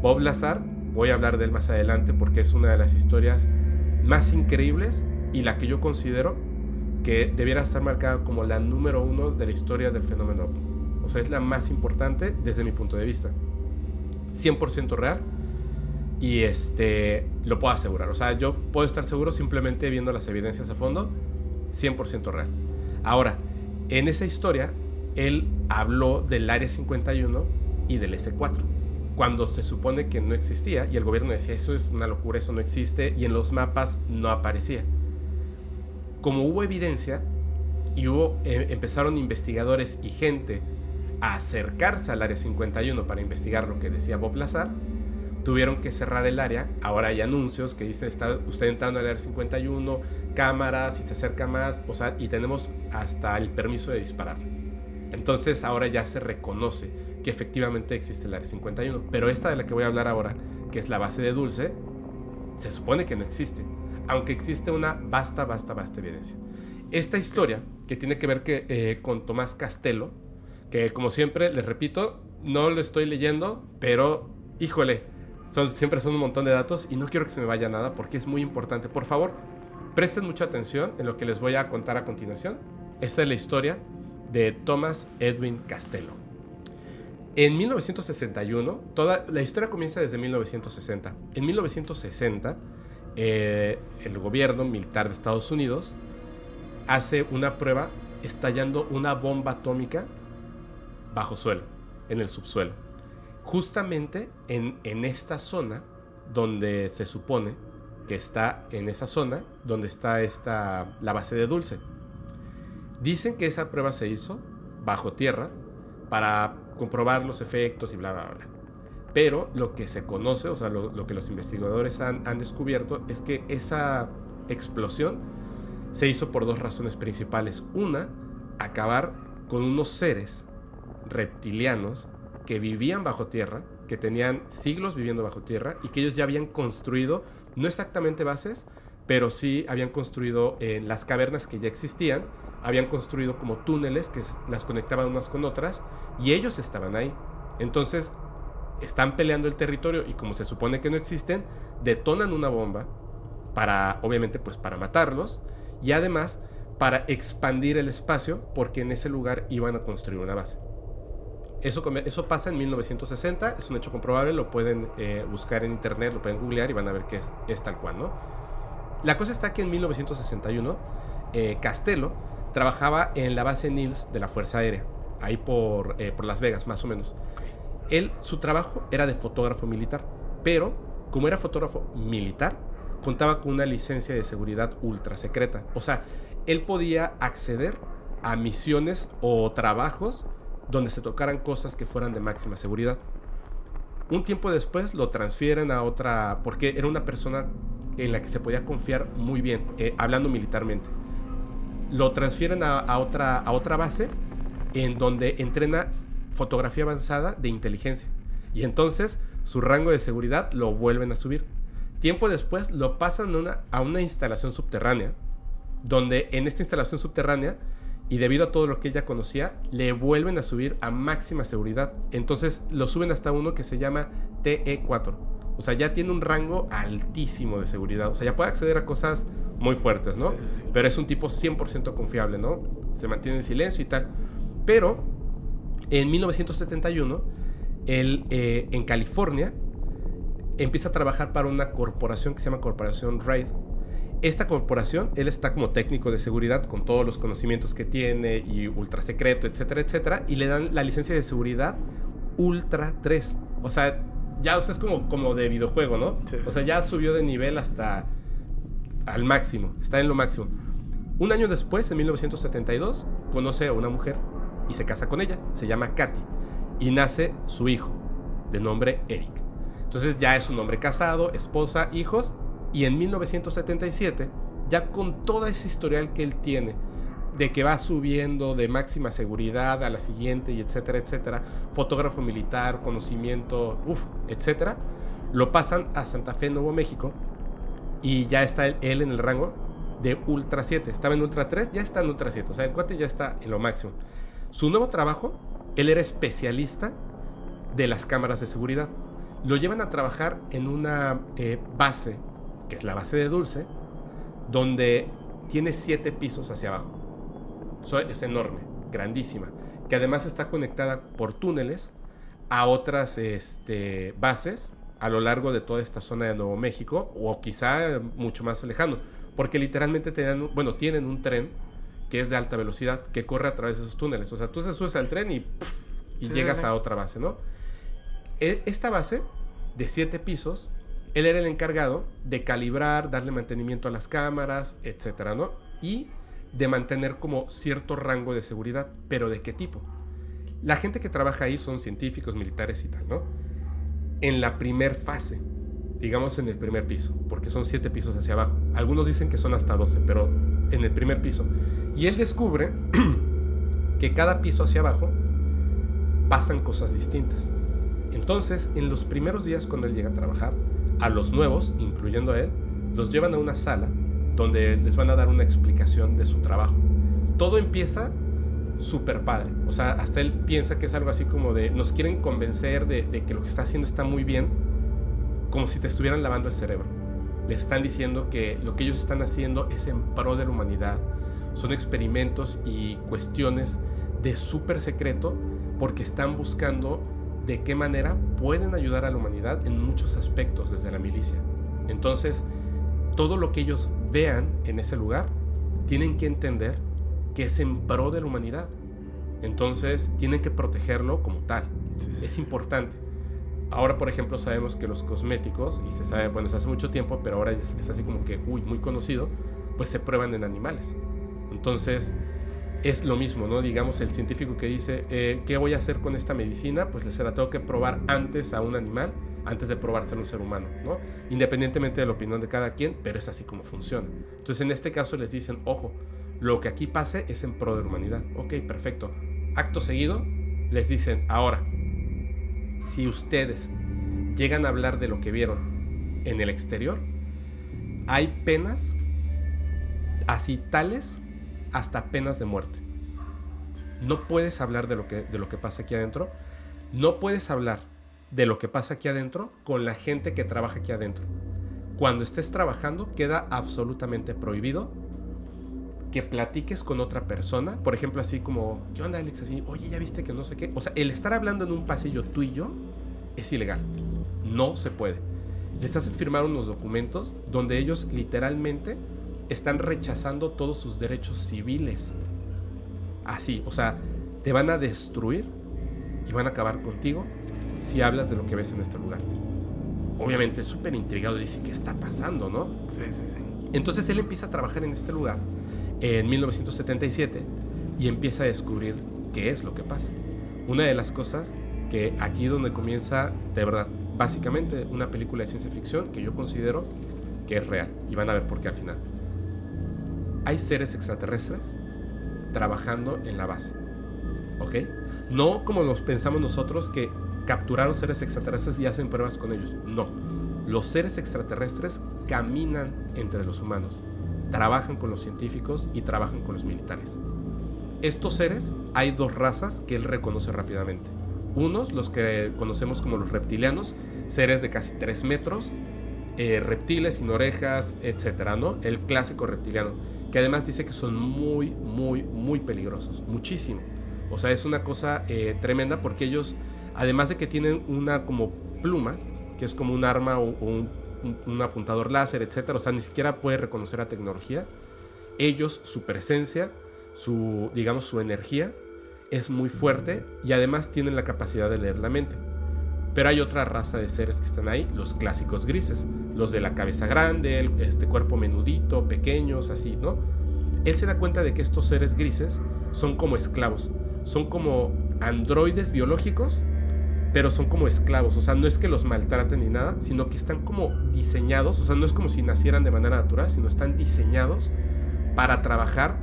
Bob Lazar, voy a hablar de él más adelante porque es una de las historias más increíbles y la que yo considero que debiera estar marcada como la número uno de la historia del fenómeno. O sea, es la más importante desde mi punto de vista. 100% real y este lo puedo asegurar. O sea, yo puedo estar seguro simplemente viendo las evidencias a fondo, 100% real. Ahora, en esa historia, él habló del Área 51 y del S4, cuando se supone que no existía y el gobierno decía, eso es una locura, eso no existe, y en los mapas no aparecía. Como hubo evidencia y hubo, eh, empezaron investigadores y gente acercarse al Área 51 para investigar lo que decía Bob Lazar, tuvieron que cerrar el área. Ahora hay anuncios que dicen, está usted entrando al área 51, cámaras, si se acerca más, o sea, y tenemos hasta el permiso de disparar. Entonces ahora ya se reconoce que efectivamente existe el área 51. Pero esta de la que voy a hablar ahora, que es la base de Dulce, se supone que no existe. Aunque existe una vasta, vasta, vasta evidencia. Esta historia, que tiene que ver eh, con Tomás Castelo, que como siempre, les repito, no lo estoy leyendo, pero híjole, son, siempre son un montón de datos y no quiero que se me vaya nada porque es muy importante. Por favor, presten mucha atención en lo que les voy a contar a continuación. Esta es la historia de Thomas Edwin Castello. En 1961, toda la historia comienza desde 1960. En 1960, eh, el gobierno militar de Estados Unidos hace una prueba estallando una bomba atómica bajo suelo, en el subsuelo. Justamente en, en esta zona donde se supone que está en esa zona donde está esta, la base de Dulce. Dicen que esa prueba se hizo bajo tierra para comprobar los efectos y bla, bla, bla. Pero lo que se conoce, o sea, lo, que los investigadores han, han descubierto es que esa explosión se hizo por dos razones principales. Una, acabar con unos seres reptilianos que vivían bajo tierra, que tenían siglos viviendo bajo tierra y que ellos ya habían construido, no exactamente bases, pero sí habían construido en las cavernas que ya existían, habían construido como túneles que las conectaban unas con otras y ellos estaban ahí. Entonces están peleando el territorio y como se supone que no existen, detonan una bomba para, obviamente, pues para matarlos y además para expandir el espacio porque en ese lugar iban a construir una base. Eso, eso pasa en 1960, es un hecho comprobable, lo pueden eh, buscar en internet, lo pueden googlear y van a ver que es, es, tal cual, ¿no? La cosa está que en 1961 eh, Castello trabajaba en la base Nils de la Fuerza Aérea, ahí por, eh, por Las Vegas, más o menos. Él, su trabajo era de fotógrafo militar, pero como era fotógrafo militar, contaba con una licencia de seguridad ultra secreta. O sea, él podía acceder a misiones o trabajos donde se tocaran cosas que fueran de máxima seguridad. Un tiempo después lo transfieren a otra, porque era una persona en la que se podía confiar muy bien, eh, hablando militarmente. Lo transfieren a, otra, a otra base en donde entrena fotografía avanzada de inteligencia. Y entonces su rango de seguridad lo vuelven a subir. Tiempo después lo pasan a una instalación subterránea, donde en esta instalación subterránea y debido a todo lo que ella conocía, le vuelven a subir a máxima seguridad. Entonces lo suben hasta uno que se llama TE4. O sea, ya tiene un rango altísimo de seguridad. O sea, ya puede acceder a cosas muy fuertes, ¿no? Pero es un tipo 100% confiable, ¿no? Se mantiene en silencio y tal. Pero en 1971, él eh, en California empieza a trabajar para una corporación que se llama Corporación RAID esta corporación, él está como técnico de seguridad con todos los conocimientos que tiene y ultra secreto, etcétera, etcétera, y le dan la licencia de seguridad Ultra 3. O sea, ya es como, como de videojuego, ¿no? O sea, ya subió de nivel hasta al máximo, está en lo máximo. Un año después, en 1972, conoce a una mujer y se casa con ella, se llama Katy, y nace su hijo, de nombre Eric. Entonces ya es un hombre casado, esposa, hijos, y en 1977, ya con toda esa historial que él tiene, de que va subiendo de máxima seguridad a la siguiente y etcétera, etcétera, fotógrafo militar, conocimiento, uff, etcétera, lo pasan a Santa Fe, Nuevo México, y ya está él, en el rango de Ultra 7. Estaba en Ultra 3, ya está en Ultra 7, o sea, el cuate ya está en lo máximo. Su nuevo trabajo, él era especialista de las cámaras de seguridad. Lo llevan a trabajar en una eh, base que es la base de Dulce, donde tiene siete pisos hacia abajo. es enorme, grandísima, que además está conectada por túneles a otras este, bases a lo largo de toda esta zona de Nuevo México o quizá mucho más lejano, porque literalmente tienen, bueno, tienen un tren que es de alta velocidad que corre a través de esos túneles. O sea, tú te subes al tren y, y llegas a otra base, ¿no? E, esta base de siete pisos él era el encargado de calibrar, darle mantenimiento a las cámaras, etcétera, ¿no? Y de mantener como cierto rango de seguridad, pero ¿de qué tipo? La gente que trabaja ahí son científicos, militares y tal, ¿no? En la primer fase, digamos en el primer piso, porque son siete pisos hacia abajo. Algunos dicen que son hasta 12, pero en el primer piso. Y él descubre que cada piso hacia abajo pasan cosas distintas. Entonces, en los primeros días cuando él llega a trabajar, a los nuevos, incluyendo a él, los llevan a una sala donde les van a dar una explicación de su trabajo. Todo empieza súper padre. O sea, hasta él piensa que es algo así como de, nos quieren convencer de, que lo que está haciendo está muy bien, como si te estuvieran lavando el cerebro. Les están diciendo que lo que ellos están haciendo es en pro de la humanidad. Son experimentos y cuestiones de súper secreto porque están buscando de qué manera pueden ayudar a la humanidad en muchos aspectos desde la milicia. Entonces, todo lo que ellos vean en ese lugar, tienen que entender que es en pro de la humanidad. Entonces, tienen que protegerlo como tal. Es importante. ahora, por ejemplo, sabemos que los cosméticos, y se sabe, bueno, es hace mucho tiempo, pero ahora es, es así como que, uy, muy conocido, pues se prueban en animales. Entonces, es lo mismo, ¿no? Digamos, el científico que dice, eh, ¿qué voy a hacer con esta medicina? Pues se la tengo que probar antes a un animal, antes de probársela a un ser humano, ¿no? Independientemente de la opinión de cada quien, pero es así como funciona. Entonces, en este caso les dicen, ojo, lo que aquí pase es en pro de la humanidad. Ok, perfecto. Acto seguido, les dicen, ahora, si ustedes llegan a hablar de lo que vieron en el exterior, hay penas así tales hasta penas de muerte. No puedes hablar de lo que, de lo que pasa aquí adentro. No puedes hablar de lo que pasa aquí adentro con la gente que trabaja aquí adentro. Cuando estés trabajando queda absolutamente prohibido que platiques con otra persona, por ejemplo, así como, ¿qué onda, Alex? Así, oye, ya viste que no sé qué. O sea, el estar hablando en un pasillo tú y yo es ilegal. No se puede. Le estás a firmar unos documentos donde ellos literalmente están rechazando todos sus derechos civiles. Así, o sea, te van a destruir y van a acabar contigo si hablas de lo que ves en este lugar. Obviamente, súper intrigado, dice, ¿qué está pasando, no? Sí, sí, sí. Entonces él empieza a trabajar en este lugar en 1977 y empieza a descubrir qué es lo que pasa. Una de las cosas que aquí donde comienza, de verdad, básicamente una película de ciencia ficción que yo considero que es real. Y van a ver por qué al final hay seres extraterrestres trabajando en la base. ¿Ok? No como nos pensamos nosotros que capturaron seres extraterrestres y hacen pruebas con ellos. No. Los seres extraterrestres caminan entre los humanos, trabajan con los científicos y trabajan con los militares. Estos seres hay dos razas que él reconoce rápidamente. Unos, los que conocemos como los reptilianos, seres de casi 3 metros, eh, reptiles sin orejas, etcétera, ¿no? El clásico reptiliano que además dice que son muy, muy, muy peligrosos, muchísimo. O sea, es una cosa eh, tremenda porque ellos, además de que tienen una como pluma, que es como un arma o, un, apuntador láser, etcétera, o sea, ni siquiera puede reconocer la tecnología, ellos, su presencia, su, digamos, su energía es muy fuerte y además tienen la capacidad de leer la mente. Pero hay otra raza de seres que están ahí, los clásicos grises, los de la cabeza grande, este cuerpo menudito, pequeños, así, ¿no? Él se da cuenta de que estos seres grises son como esclavos, son como androides biológicos, pero son como esclavos, o sea, no es que los maltraten ni nada, sino que están como diseñados, o sea, no es como si nacieran de manera natural, sino están diseñados para trabajar,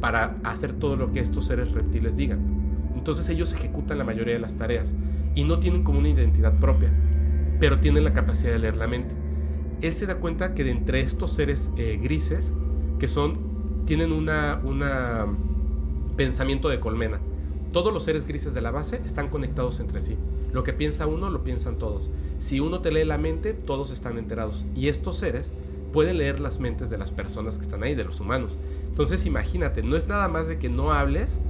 para hacer todo lo que estos seres reptiles digan. Entonces ellos ejecutan la mayoría de las tareas y no tienen como una identidad propia, pero tienen la capacidad de leer la mente. Él se da cuenta que entre estos seres eh, grises, que son, tienen una, una pensamiento de colmena. Todos los seres grises de la base están conectados entre sí. Lo que piensa uno, lo piensan todos. Si uno te lee la mente, todos están enterados. Y estos seres pueden leer las mentes de las personas que están ahí, de los humanos. Entonces imagínate, no es nada más de que no hables,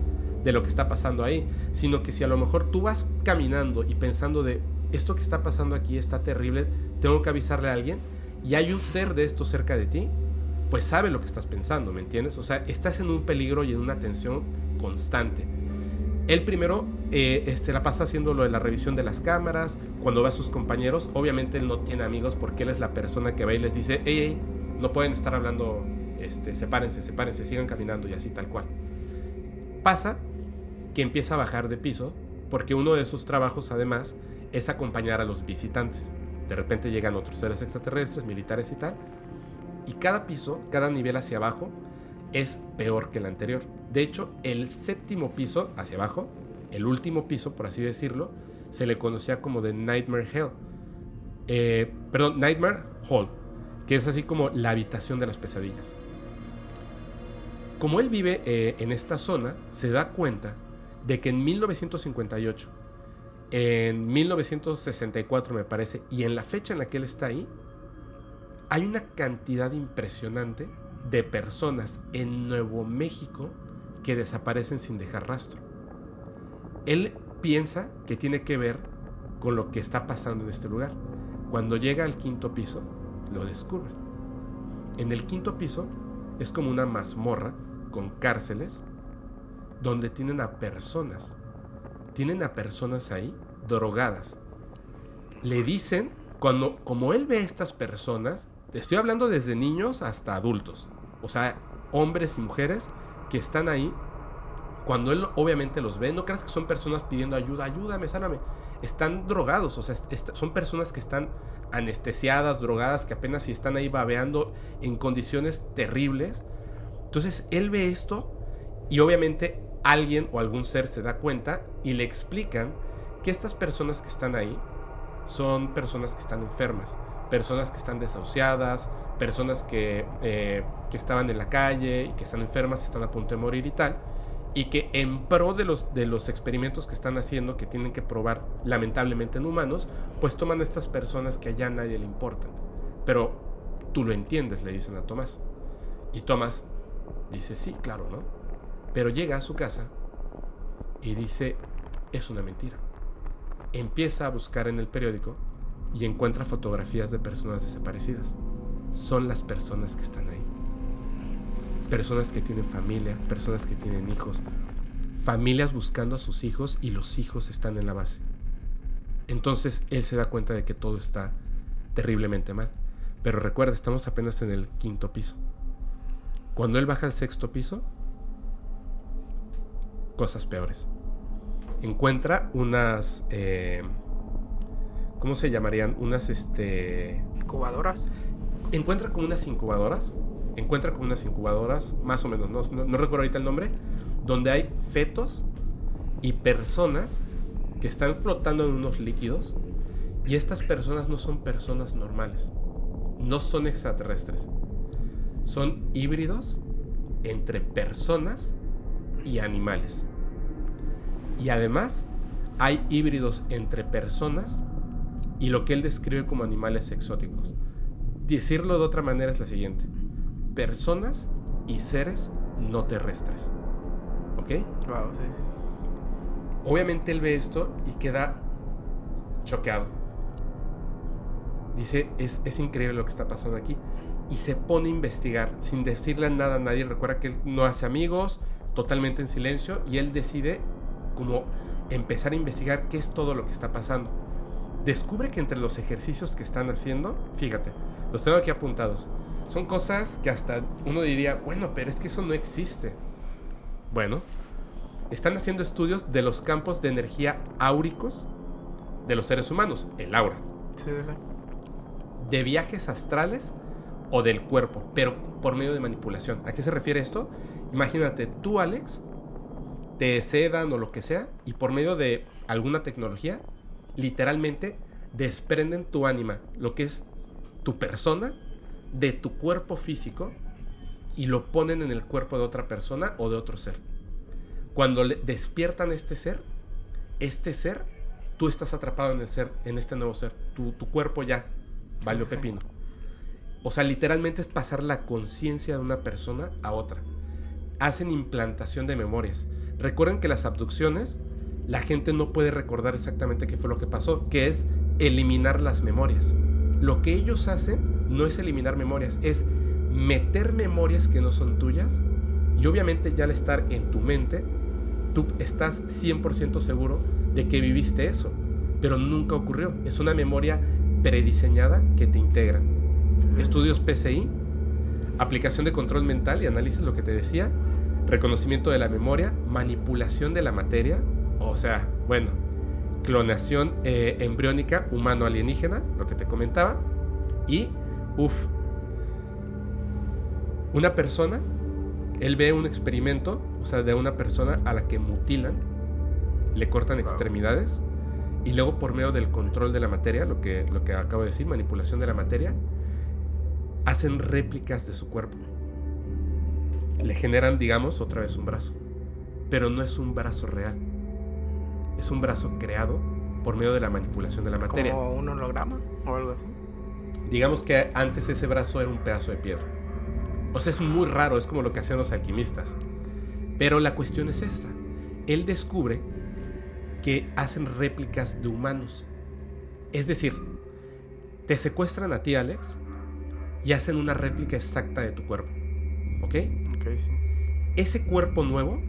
de lo que está pasando ahí, sino que si a lo mejor tú vas caminando y pensando de esto que está pasando aquí está terrible, tengo que avisarle a alguien y hay un ser de esto cerca de ti, pues sabe lo que estás pensando, ¿me entiendes? O sea, estás en un peligro y en una tensión constante. Él primero eh, este, la pasa haciendo lo de la revisión de las cámaras, cuando ve a sus compañeros, obviamente él no tiene amigos porque él es la persona que va y les dice, hey, hey no pueden estar hablando, este, sepárense, sepárense, sigan caminando y así tal cual. Pasa que empieza a bajar de piso, porque uno de sus trabajos además es acompañar a los visitantes. De repente llegan otros seres extraterrestres, militares y tal, y cada piso, cada nivel hacia abajo, es peor que el anterior. De hecho, el séptimo piso hacia abajo, el último piso, por así decirlo, se le conocía como The Nightmare Hall. Eh, perdón, Nightmare Hall, que es así como la habitación de las pesadillas. Como él vive eh, en esta zona, se da cuenta de que en 1958, en 1964 me parece, y en la fecha en la que él está ahí, hay una cantidad impresionante de personas en Nuevo México que desaparecen sin dejar rastro. Él piensa que tiene que ver con lo que está pasando en este lugar. Cuando llega al quinto piso, lo descubre. En el quinto piso es como una mazmorra con cárceles donde tienen a personas, tienen a personas ahí drogadas, le dicen, cuando, como él ve a estas personas, estoy hablando desde niños hasta adultos, o sea, hombres y mujeres que están ahí, cuando él obviamente los ve, no creas que son personas pidiendo ayuda, ayúdame, sálvame. Están drogados, o sea, son personas que están anestesiadas, drogadas, que apenas si están ahí babeando en condiciones terribles. Entonces él ve esto y obviamente alguien o algún ser se da cuenta y le explican que estas personas que están ahí son personas que están enfermas, personas que están desahuciadas, personas que, eh, que estaban en la calle y que están enfermas, están a punto de morir y tal y que en pro de los, de los experimentos que están haciendo, que tienen que probar lamentablemente en humanos, pues toman a estas personas que allá a nadie le importan. Pero tú lo entiendes, le dicen a Tomás. Y Tomás dice, sí, claro, ¿no? Pero llega a su casa y dice, es una mentira. Empieza a buscar en el periódico y encuentra fotografías de personas desaparecidas. Son las personas que están ahí personas que tienen familia, personas que tienen hijos, familias buscando a sus hijos y los hijos están en la base. Entonces él se da cuenta de que todo está terriblemente mal. Pero recuerda, estamos apenas en el quinto piso. Cuando él baja al sexto piso, cosas peores. Encuentra unas... Eh, ¿Cómo se llamarían? Unas... Este, ¿Incubadoras? Encuentra como unas incubadoras encuentra como unas incubadoras, más o menos, no, no, recuerdo ahorita el nombre, donde hay fetos y personas que están flotando en unos líquidos y estas personas no son personas normales, no son extraterrestres, son híbridos entre personas y animales. Y además hay híbridos entre personas y lo que él describe como animales exóticos. Decirlo de otra manera es la siguiente personas y seres no terrestres. ¿Ok? Obviamente él ve esto y queda choqueado. Dice, es, es, increíble lo que está pasando aquí. Y se pone a investigar sin decirle nada a nadie. Recuerda que él no hace amigos, totalmente en silencio. Y él decide como empezar a investigar qué es todo lo que está pasando. Descubre que entre los ejercicios que están haciendo, fíjate, los tengo aquí apuntados. Son cosas que hasta uno diría, bueno, pero es que eso no existe. Bueno, están haciendo estudios de los campos de energía áuricos de los seres humanos, el aura. Sí, sí, sí. De viajes astrales o del cuerpo, pero por medio de manipulación. ¿A qué se refiere esto? Imagínate, tú, Alex, te sedan o lo que sea, y por medio de alguna tecnología, literalmente desprenden tu ánima, lo que es tu persona, de tu cuerpo físico y lo ponen en el cuerpo de otra persona o de otro ser. Cuando le despiertan este ser, este ser, tú estás atrapado en el ser, en este nuevo ser. Tu, cuerpo ya valió pepino. O sea, literalmente es pasar la conciencia de una persona a otra. Hacen implantación de memorias. Recuerden que las abducciones, la gente no puede recordar exactamente qué fue lo que pasó, que es eliminar las memorias. Lo que ellos hacen no es eliminar memorias, es meter memorias que no son tuyas. Y obviamente ya al estar en tu mente, tú estás 100% seguro de que viviste eso, pero nunca ocurrió. Es una memoria prediseñada que te integra. Estudios PCI, aplicación de control mental y análisis, lo que te decía, reconocimiento de la memoria, manipulación de la materia, o sea, bueno, clonación eh, embriónica humano-alienígena, lo que te comentaba, y Uf. Una persona, él ve un experimento, o sea, de una persona a la que mutilan, le cortan extremidades y luego por medio del control de la materia, lo que, lo que acabo de decir, manipulación de la materia, hacen réplicas de su cuerpo. Le generan, digamos, otra vez un brazo. Pero no es un brazo real. Es un brazo creado por medio de la manipulación de la materia. ¿Como un holograma o algo así? Digamos que antes ese brazo era un pedazo de piedra. O sea, es muy raro, es como lo que hacen los alquimistas. Pero la cuestión es esta. Él descubre que hacen réplicas de humanos. Es decir, te secuestran a ti, Alex, y hacen una réplica exacta de tu cuerpo. ¿Ok? Ese cuerpo nuevo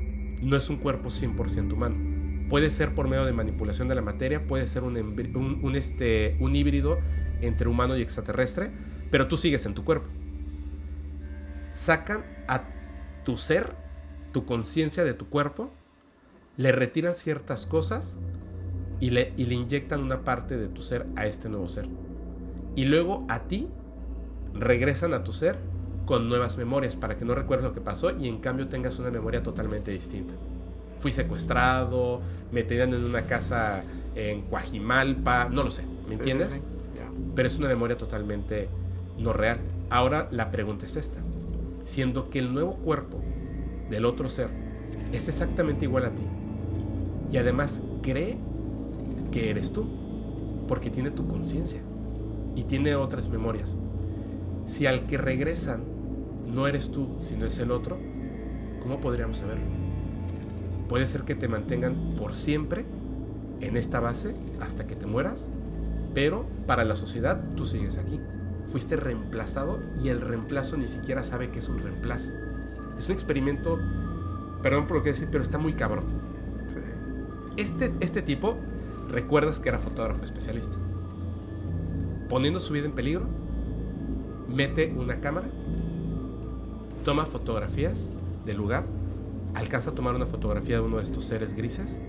no es un cuerpo 100% humano. Puede ser por medio de manipulación de la materia, puede ser este, un híbrido entre humano y extraterrestre, pero tú sigues en tu cuerpo. Sacan a tu ser, tu conciencia de tu cuerpo, le retiran ciertas cosas y le inyectan una parte de tu ser a este nuevo ser. Y luego a ti regresan a tu ser con nuevas memorias para que no recuerdes lo que pasó y en cambio tengas una memoria totalmente distinta. Fui secuestrado, me tenían en una casa en Coajimalpa, no lo sé, ¿me entiendes? Pero es una memoria totalmente no real. Ahora la pregunta es esta. Siendo que el nuevo cuerpo del otro ser es exactamente igual a ti y además cree que eres tú, porque tiene tu conciencia y tiene otras memorias. Si al que regresan no eres tú, sino es el otro, ¿cómo podríamos saberlo? Puede ser que te mantengan por siempre en esta base hasta que te mueras, pero para la sociedad tú sigues aquí. Fuiste reemplazado y el reemplazo ni siquiera sabe que es un reemplazo. Es un experimento, perdón por lo que decir, pero está muy cabrón. Este, este tipo, recuerdas que era fotógrafo especialista. Poniendo su vida en peligro, mete una cámara, toma fotografías del lugar, alcanza a tomar una fotografía de uno de estos seres grises,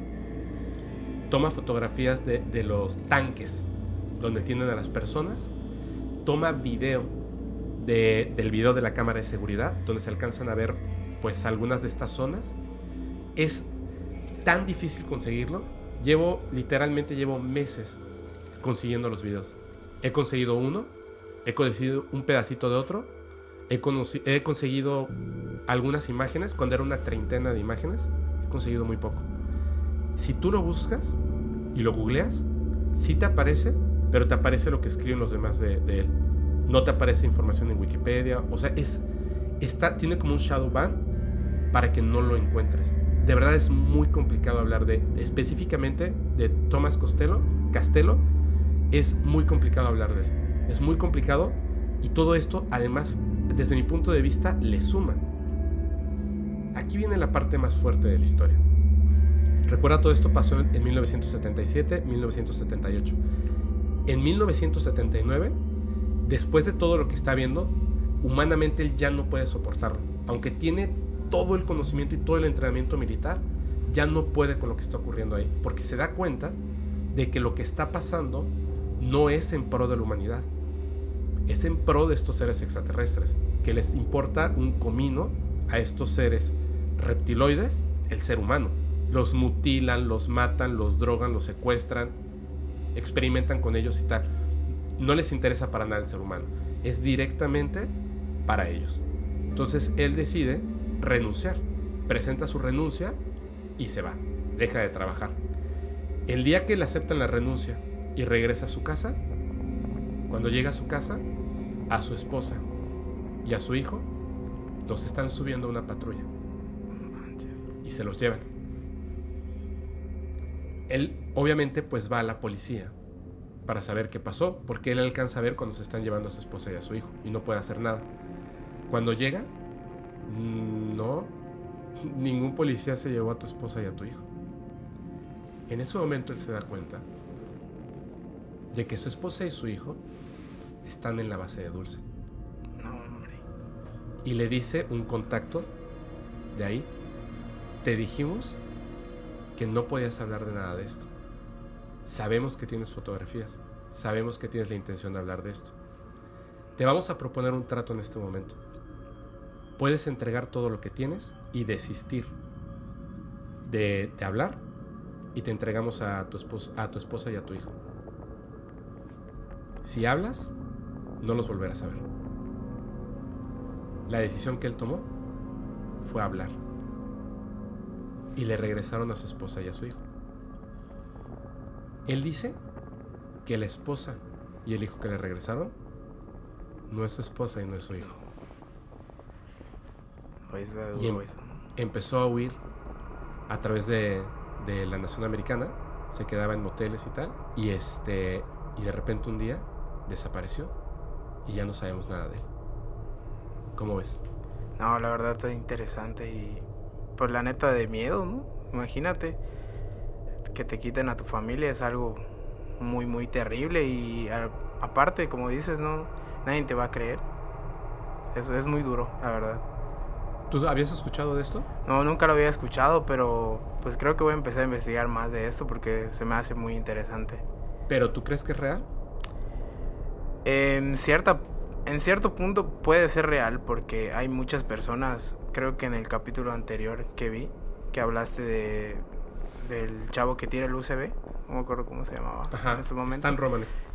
toma fotografías de, los tanques donde tienen a las personas, toma video del video de la cámara de seguridad, donde se alcanzan a ver pues algunas de estas zonas. Es tan difícil conseguirlo. Llevo, literalmente llevo meses consiguiendo los videos. He conseguido uno, he conseguido un pedacito de otro, he, he conseguido algunas imágenes, cuando era una treintena de imágenes, he conseguido muy poco. Si tú lo buscas y lo googleas, sí te aparece, pero te aparece lo que escriben los demás de, él. No te aparece información en Wikipedia, o sea, es, está, tiene como un shadow ban para que no lo encuentres. De verdad es muy complicado hablar de específicamente de Thomas Costello, Castello, es muy complicado hablar de él. Es muy complicado y todo esto, además, desde mi punto de vista, le suma. Aquí viene la parte más fuerte de la historia. Recuerda, todo esto pasó en 1977, 1978. En 1979, después de todo lo que está viendo, humanamente él ya no puede soportarlo. Aunque tiene todo el conocimiento y todo el entrenamiento militar, ya no puede con lo que está ocurriendo ahí, porque se da cuenta de que lo que está pasando no es en pro de la humanidad, es en pro de estos seres extraterrestres, que les importa un comino a estos seres reptiloides, el ser humano. Los mutilan, los matan, los drogan, los secuestran, experimentan con ellos y tal. No les interesa para nada el ser humano, es directamente para ellos. Entonces él decide renunciar, presenta su renuncia y se va, deja de trabajar. El día que le aceptan la renuncia y regresa a su casa, cuando llega a su casa, a su esposa y a su hijo los están subiendo a una patrulla y se los llevan. Él obviamente pues va a la policía para saber qué pasó, porque él alcanza a ver cuando se están llevando a su esposa y a su hijo y no puede hacer nada. Cuando llega, no, ningún policía se llevó a tu esposa y a tu hijo. En ese momento él se da cuenta de que su esposa y su hijo están en la base de Dulce. No, hombre. Y le dice un contacto de ahí, te dijimos que no podías hablar de nada de esto. Sabemos que tienes fotografías, sabemos que tienes la intención de hablar de esto. Te vamos a proponer un trato en este momento. Puedes entregar todo lo que tienes y desistir de, hablar y te entregamos a tu, esposa, a tu esposa y a tu hijo. Si hablas, no los volverás a ver. La decisión que él tomó fue hablar. Y le regresaron a su esposa y a su hijo. Él dice que la esposa y el hijo que le regresaron no es su esposa y no es su hijo. Y em empezó a huir a través de, de la nación americana, se quedaba en moteles y tal, y este y de repente un día desapareció y ya no sabemos nada de él. ¿Cómo ves? No, la verdad está interesante y pues la neta de miedo, ¿no? Imagínate. que te quiten a tu familia es algo muy, muy terrible y aparte, como dices, no, nadie te va a creer. Es, es muy duro, la verdad. ¿Tú habías escuchado de esto? No, nunca lo había escuchado, pero pues creo que voy a empezar a investigar más de esto porque se me hace muy interesante. ¿Pero tú crees que es real? En, cierta, en cierto punto puede ser real porque hay muchas personas, creo que en el capítulo anterior que vi, que hablaste de, del chavo que tira el UCB, no me acuerdo cómo se llamaba en ese momento. Stan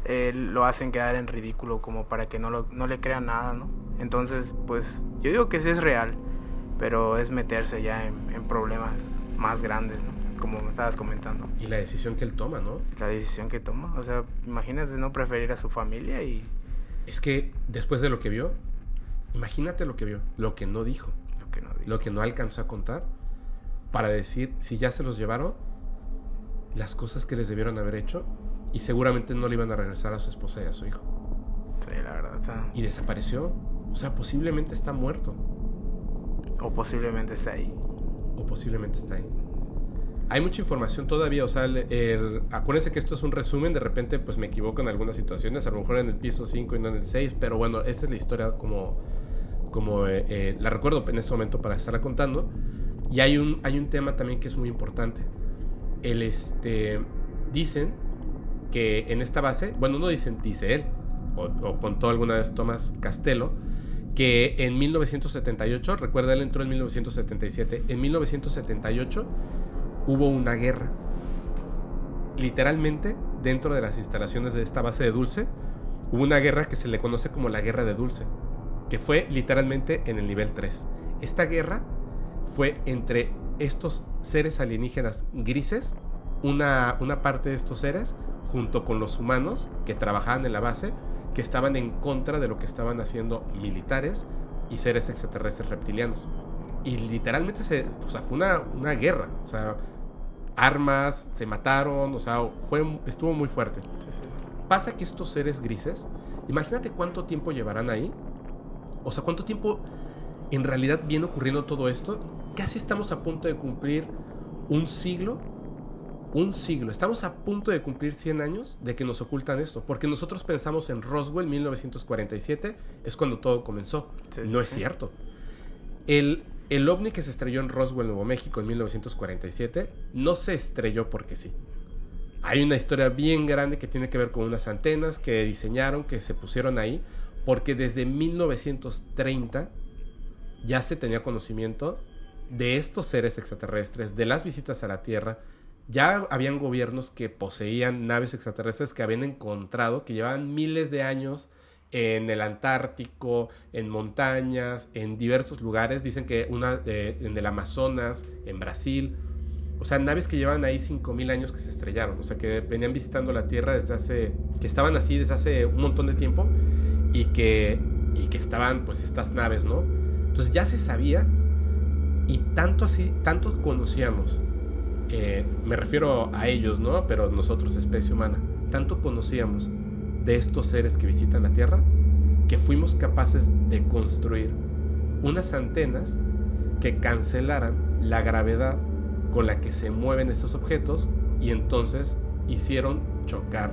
eh, lo hacen quedar en ridículo como para que no, lo, no le crean nada, ¿no? Entonces, pues yo digo que sí es real pero es meterse ya en, problemas más grandes, ¿no? Como me estabas comentando. Y la decisión que él toma, ¿no? La decisión que toma, o sea, imagínate no preferir a su familia y... Es que después de lo que vio, imagínate lo que vio, lo que no dijo, lo que no, dijo. Lo que no alcanzó a contar, para decir si ya se los llevaron, las cosas que les debieron haber hecho y seguramente no le iban a regresar a su esposa y a su hijo. Sí, la verdad. Está... Y desapareció. O sea, posiblemente está muerto. O posiblemente está ahí. O posiblemente está ahí. Hay mucha información todavía, o sea, el, acuérdense que esto es un resumen, de repente pues me equivoco en algunas situaciones, a lo mejor en el piso 5 y no en el 6, pero bueno, esta es la historia como, como eh, eh, la recuerdo en este momento para estarla contando. Y hay un, hay un tema también que es muy importante. El, este, dicen que en esta base, bueno, no dicen, dice él, o, o contó alguna vez Tomás Castelo, que en 1978, recuerda, él entró en 1977, en 1978 hubo una guerra. Literalmente, dentro de las instalaciones de esta base de Dulce, hubo una guerra que se le conoce como la Guerra de Dulce, que fue literalmente en el nivel 3. Esta guerra fue entre estos seres alienígenas grises, una, una parte de estos seres, junto con los humanos que trabajaban en la base, que estaban en contra de lo que estaban haciendo militares y seres extraterrestres reptilianos. Y literalmente se, o sea, fue una, una guerra. O sea, armas, se mataron, o sea, fue, estuvo muy fuerte. Pasa que estos seres grises, imagínate cuánto tiempo llevarán ahí. O sea, cuánto tiempo en realidad viene ocurriendo todo esto. Casi estamos a punto de cumplir un siglo un siglo. Estamos a punto de cumplir 100 años de que nos ocultan esto, porque nosotros pensamos en Roswell 1947, es cuando todo comenzó. no es cierto. El, el ovni que se estrelló en Roswell, Nuevo México, en 1947, no se estrelló porque sí. Hay una historia bien grande que tiene que ver con unas antenas que diseñaron, que se pusieron ahí, porque desde 1930 ya se tenía conocimiento de estos seres extraterrestres, de las visitas a la Tierra, ya habían gobiernos que poseían naves extraterrestres que habían encontrado, que llevaban miles de años en el Antártico, en montañas, en diversos lugares. Dicen que una eh, en el Amazonas, en Brasil. O sea, naves que llevan ahí 5.000 años que se estrellaron. O sea, que venían visitando la Tierra desde hace... que estaban así desde hace un montón de tiempo y que, y que estaban pues estas naves, ¿no? Entonces ya se sabía y tanto así, tanto conocíamos eh, me refiero a ellos, ¿no? Pero nosotros, especie humana, tanto conocíamos de estos seres que visitan la Tierra que fuimos capaces de construir unas antenas que cancelaran la gravedad con la que se mueven estos objetos y entonces hicieron chocar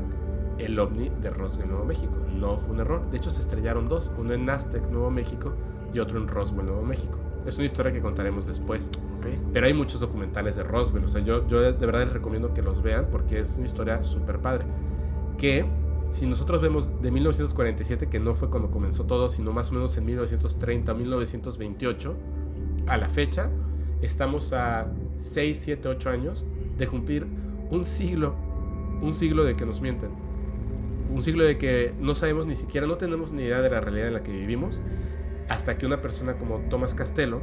el ovni de Roswell, Nuevo México. No fue un error. De hecho, se estrellaron dos, uno en Aztec, Nuevo México, y otro en Roswell, Nuevo México. Es una historia que contaremos después. Pero hay muchos documentales de Roswell. O sea, yo, yo de verdad les recomiendo que los vean porque es una historia súper padre. Que si nosotros vemos de 1947, que no fue cuando comenzó todo, sino más o menos en 1930 o 1928, a la fecha, estamos a 6, 7, 8 años de cumplir un siglo, un siglo de que nos mienten. Un siglo de que no sabemos ni siquiera, no tenemos ni idea de la realidad en la que vivimos hasta que una persona como Tomás Castelo,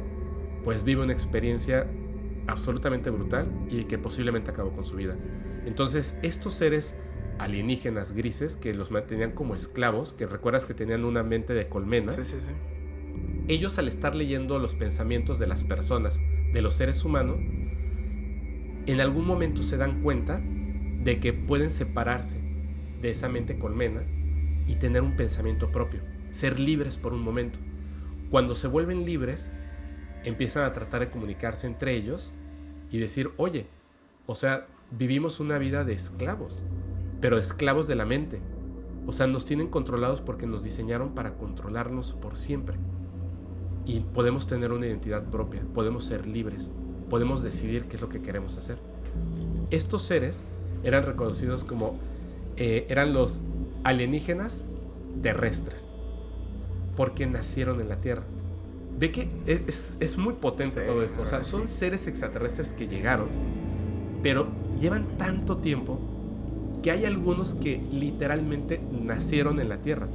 pues vive una experiencia absolutamente brutal y que posiblemente acabó con su vida. Entonces, estos seres alienígenas grises que los mantenían como esclavos, que recuerdas que tenían una mente de colmena, ellos al estar leyendo los pensamientos de las personas, de los seres humanos, en algún momento se dan cuenta de que pueden separarse de esa mente colmena y tener un pensamiento propio, ser libres por un momento. Cuando se vuelven libres, empiezan a tratar de comunicarse entre ellos y decir, oye, o sea, vivimos una vida de esclavos, pero esclavos de la mente. O sea, nos tienen controlados porque nos diseñaron para controlarnos por siempre. Y podemos tener una identidad propia, podemos ser libres, podemos decidir qué es lo que queremos hacer. Estos seres eran reconocidos como, eh, eran los alienígenas terrestres, porque nacieron en la Tierra. Ve que es, es muy potente Sí, todo esto. O sea, sí. son seres extraterrestres que llegaron, pero llevan tanto tiempo que hay algunos que literalmente nacieron en la Tierra.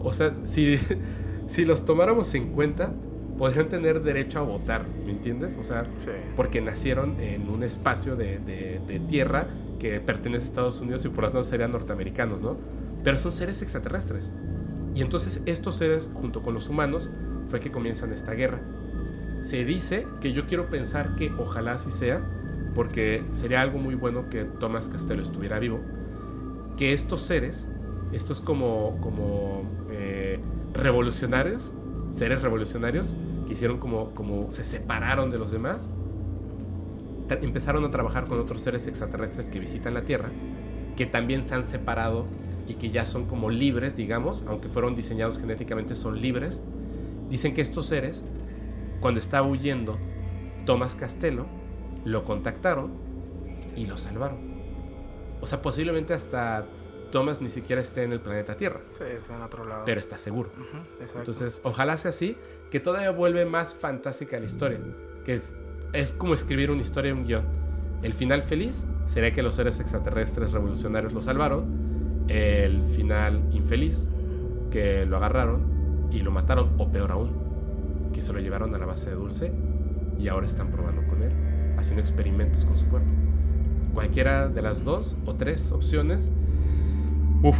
O sea, si, si los tomáramos en cuenta, podrían tener derecho a votar, ¿me entiendes? O sea, Sí. porque nacieron en un espacio de, de- de tierra que pertenece a Estados Unidos y por lo tanto serían norteamericanos, ¿no? Pero son seres extraterrestres. Y entonces estos seres, junto con los humanos, fue que comienzan esta guerra. Se dice que yo quiero pensar que ojalá así sea, porque sería algo muy bueno que Thomas Castello estuviera vivo, que estos seres, estos como, como eh, revolucionarios, seres revolucionarios, que hicieron como, como se separaron de los demás, empezaron a trabajar con otros seres extraterrestres que visitan la Tierra, que también se han separado y que ya son como libres, digamos, aunque fueron diseñados genéticamente, son libres. Dicen que estos seres, cuando estaba huyendo Thomas Castello, lo contactaron y lo salvaron. O sea, posiblemente hasta Thomas ni siquiera esté en el planeta Tierra, Sí, está en otro lado. pero está seguro. Exacto. Entonces, ojalá sea así, que todavía vuelve más fantástica la historia. Que es, es como escribir una historia en un guion. El final feliz sería que los seres extraterrestres revolucionarios lo salvaron. El final infeliz, que lo agarraron y lo mataron, o peor aún, que se lo llevaron a la base de Dulce y ahora están probando con haciendo experimentos con su cuerpo. Cualquiera de las dos o tres opciones, uff,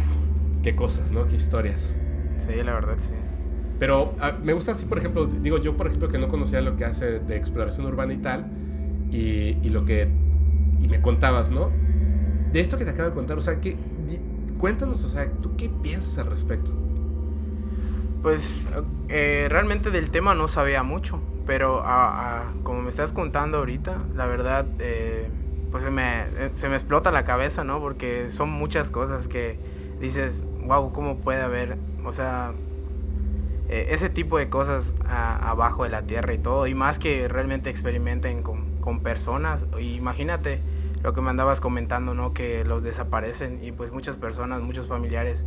qué cosas, ¿no? Qué historias. Sí, la verdad, sí. Pero ah, me gusta así, por ejemplo, digo yo, por ejemplo, que no conocía lo que hace de exploración urbana y tal, y, y lo que, y me contabas, ¿no? De esto que te acabo de contar, o sea, que, cuéntanos, o sea, ¿tú qué piensas al respecto? Pues eh, realmente del tema no sabía mucho, pero ah, ah, como me estás contando ahorita, la verdad, eh, pues se me, eh, se me explota la cabeza, ¿no? Porque son muchas cosas que dices, wow, ¿cómo puede haber? O sea, eh, ese tipo de cosas a- abajo de la tierra y todo, y más que realmente experimenten con, con personas. Imagínate lo que me andabas comentando, ¿no? Que los desaparecen y pues muchas personas, muchos familiares,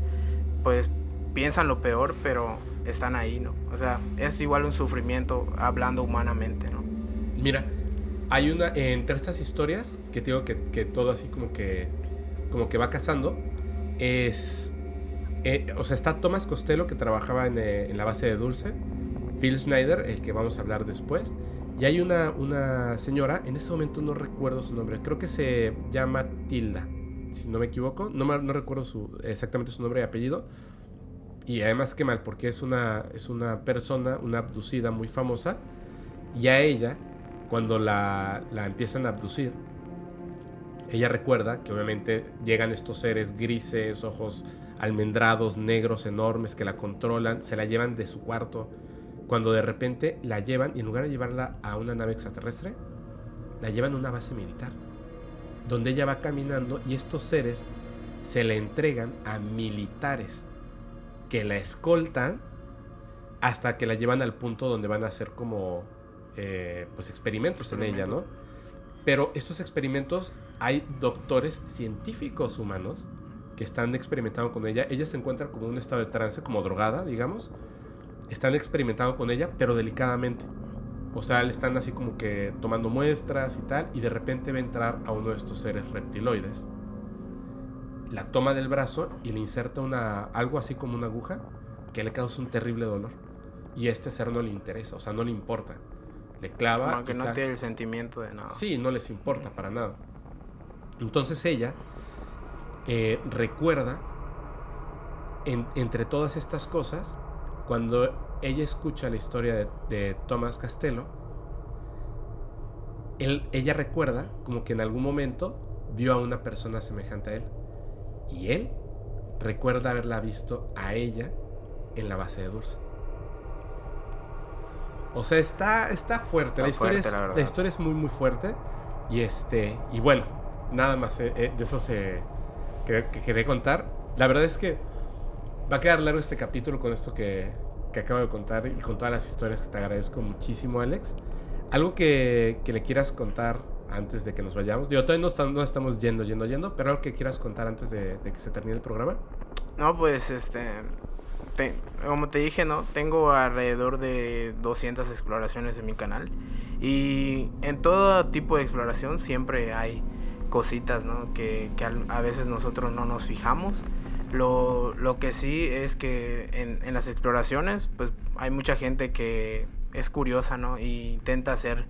pues piensan lo peor, pero están ahí, ¿no? O sea, es igual un sufrimiento hablando humanamente, ¿no? Mira, hay una, entre estas historias, que te digo que, que todo así como que, como que va casando, es, eh, o sea, está Thomas Costello, que trabajaba en, eh, la base de Dulce, Phil Schneider, el que vamos a hablar después, y hay una, una señora, en ese momento no recuerdo su nombre, creo que se llama Tilda, si no me equivoco, no, no recuerdo su, exactamente su nombre y apellido, y además qué mal, porque es una, es una persona, una abducida muy famosa, y a ella, cuando la, la empiezan a abducir, ella recuerda que obviamente llegan estos seres grises, ojos almendrados, negros, enormes, que la controlan, se la llevan de su cuarto, cuando de repente la llevan y en lugar de llevarla a una nave extraterrestre, la llevan a una base militar, donde ella va caminando y estos seres se la entregan a militares que la escoltan hasta que la llevan al punto donde van a hacer como eh, pues experimentos en ella, ¿no? Pero estos experimentos hay doctores científicos humanos que están experimentando con ella. Ella se encuentra como en un estado de trance, como drogada, digamos. Están experimentando con ella, pero delicadamente. O sea, le están así como que tomando muestras y tal, y de repente va a entrar a uno de estos seres reptiloides. La toma del brazo y le inserta una, algo así como una aguja que le causa un terrible dolor. Y a este ser no le interesa, o sea, no le importa. Le clava. Como que no tal. tiene el sentimiento de nada. Sí, no les importa para nada. Entonces ella eh, recuerda, en- entre todas estas cosas, cuando ella escucha la historia de, de Thomas Castello, él- ella recuerda como que en algún momento vio a una persona semejante a él. Y él recuerda haberla visto a ella en la base de Dulce. O sea, está, está fuerte. la, historia fuerte, es, la historia es muy, muy fuerte. Y este. Y bueno, Nada más eh, eh, de eso se, que, que quería contar. La verdad es que va a quedar largo este capítulo con esto que, que acabo de contar y con todas las historias que te agradezco muchísimo, Alex. Algo que, que le quieras contar antes de que nos vayamos. Digo, todavía no, no estamos yendo, yendo, yendo, pero algo que quieras contar antes de, de que se termine el programa. No, pues este. te- como te dije, ¿no? Tengo alrededor de 200 exploraciones en mi canal. Y en todo tipo de exploración siempre hay cositas, ¿no? Que, que a veces nosotros no nos fijamos. Lo, lo que sí es que en, en las exploraciones, pues hay mucha gente que es curiosa, ¿no? Y intenta hacer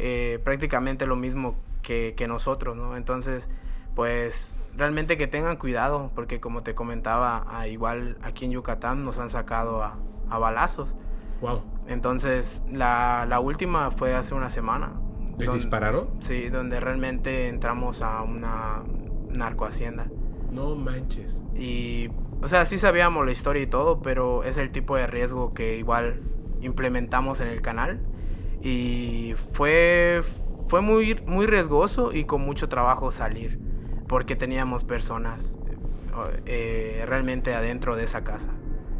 eh, prácticamente lo mismo que, que nosotros, ¿no? Entonces, pues realmente que tengan cuidado, porque como te comentaba, ah, igual aquí en Yucatán nos han sacado a, a balazos. Wow. Entonces, la, la última fue hace una semana. ¿Les dispararon? Sí, donde realmente entramos a una narcohacienda. No manches. Y, o sea, sí sabíamos la historia y todo, pero es el tipo de riesgo que igual implementamos en el canal. Y fue, fue muy, muy riesgoso y con mucho trabajo salir, porque teníamos personas eh, realmente adentro de esa casa.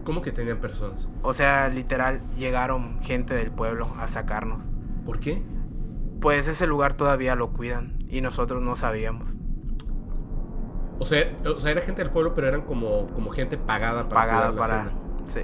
¿Cómo que tenían personas? O sea, literal, llegaron gente del pueblo a sacarnos. ¿Por qué? Pues ese lugar todavía lo cuidan y nosotros no sabíamos. O sea, o sea, era gente del pueblo, pero eran como, como gente pagada para Pagada la para... Sí.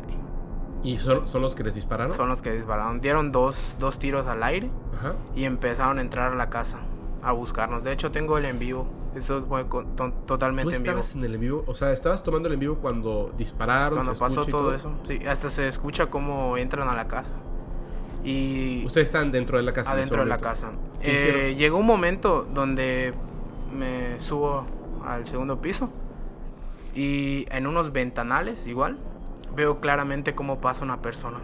¿Y son, son los que les dispararon? Son los que dispararon. Dieron dos, dos tiros al aire Ajá. y empezaron a entrar a la casa a buscarnos. De hecho, tengo el en vivo. Esto fue ¿Tú totalmente en vivo. estabas en el en vivo? O sea, estabas tomando el en vivo cuando dispararon, Cuando se pasó todo, eso. Sí, hasta se escucha cómo entran a la casa. Y Ustedes están dentro de la casa. adentro de la casa. ¿Qué Eh, llegó un momento donde me subo al segundo piso y en unos ventanales igual veo claramente cómo pasa una persona.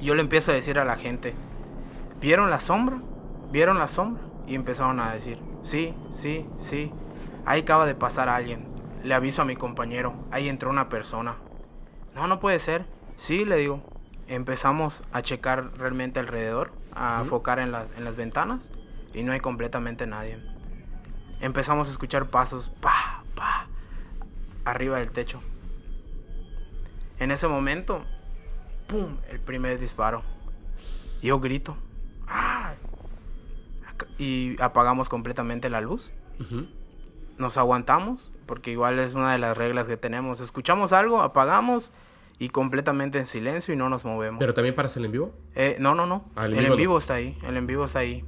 Yo le empiezo a decir a la gente, ¿vieron la sombra? ¿Vieron la sombra? Y empezaron a decir, sí, sí, sí, ahí acaba de pasar alguien. Le aviso a mi compañero, ahí entró una persona. No, no puede ser. Sí, le digo. Empezamos a checar realmente alrededor, a enfocar en las, en las ventanas y no hay completamente nadie. Empezamos a escuchar pasos, pa, pa, arriba del techo. En ese momento, ¡pum! El primer disparo. Yo grito. ¡Ah! Y apagamos completamente la luz. Nos aguantamos, porque igual es una de las reglas que tenemos. Escuchamos algo, apagamos y completamente en silencio y no nos movemos. ¿Pero también paras el en vivo? Eh, no, no, no. Ah, el el en en vivo no. está ahí. El en vivo está ahí.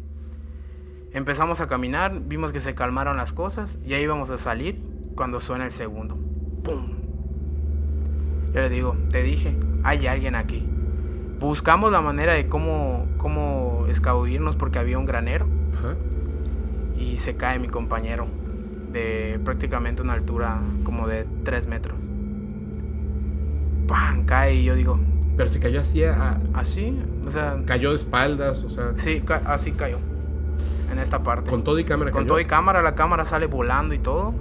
Empezamos a caminar, vimos que se calmaron las cosas y ahí íbamos a salir cuando suena el segundo. ¡Pum! Yo le digo, te dije, hay alguien aquí. Buscamos la manera de cómo, cómo escabullirnos porque había un granero Ajá. y se cae mi compañero de prácticamente una altura como de 3 metros. ¡Pam! Cae y yo digo, Pero se cayó así, a- así, o sea, cayó de espaldas, o sea, Sí, ca- así cayó. En esta parte. con todo y cámara Con cayó. todo y cámara, la cámara sale volando y todo.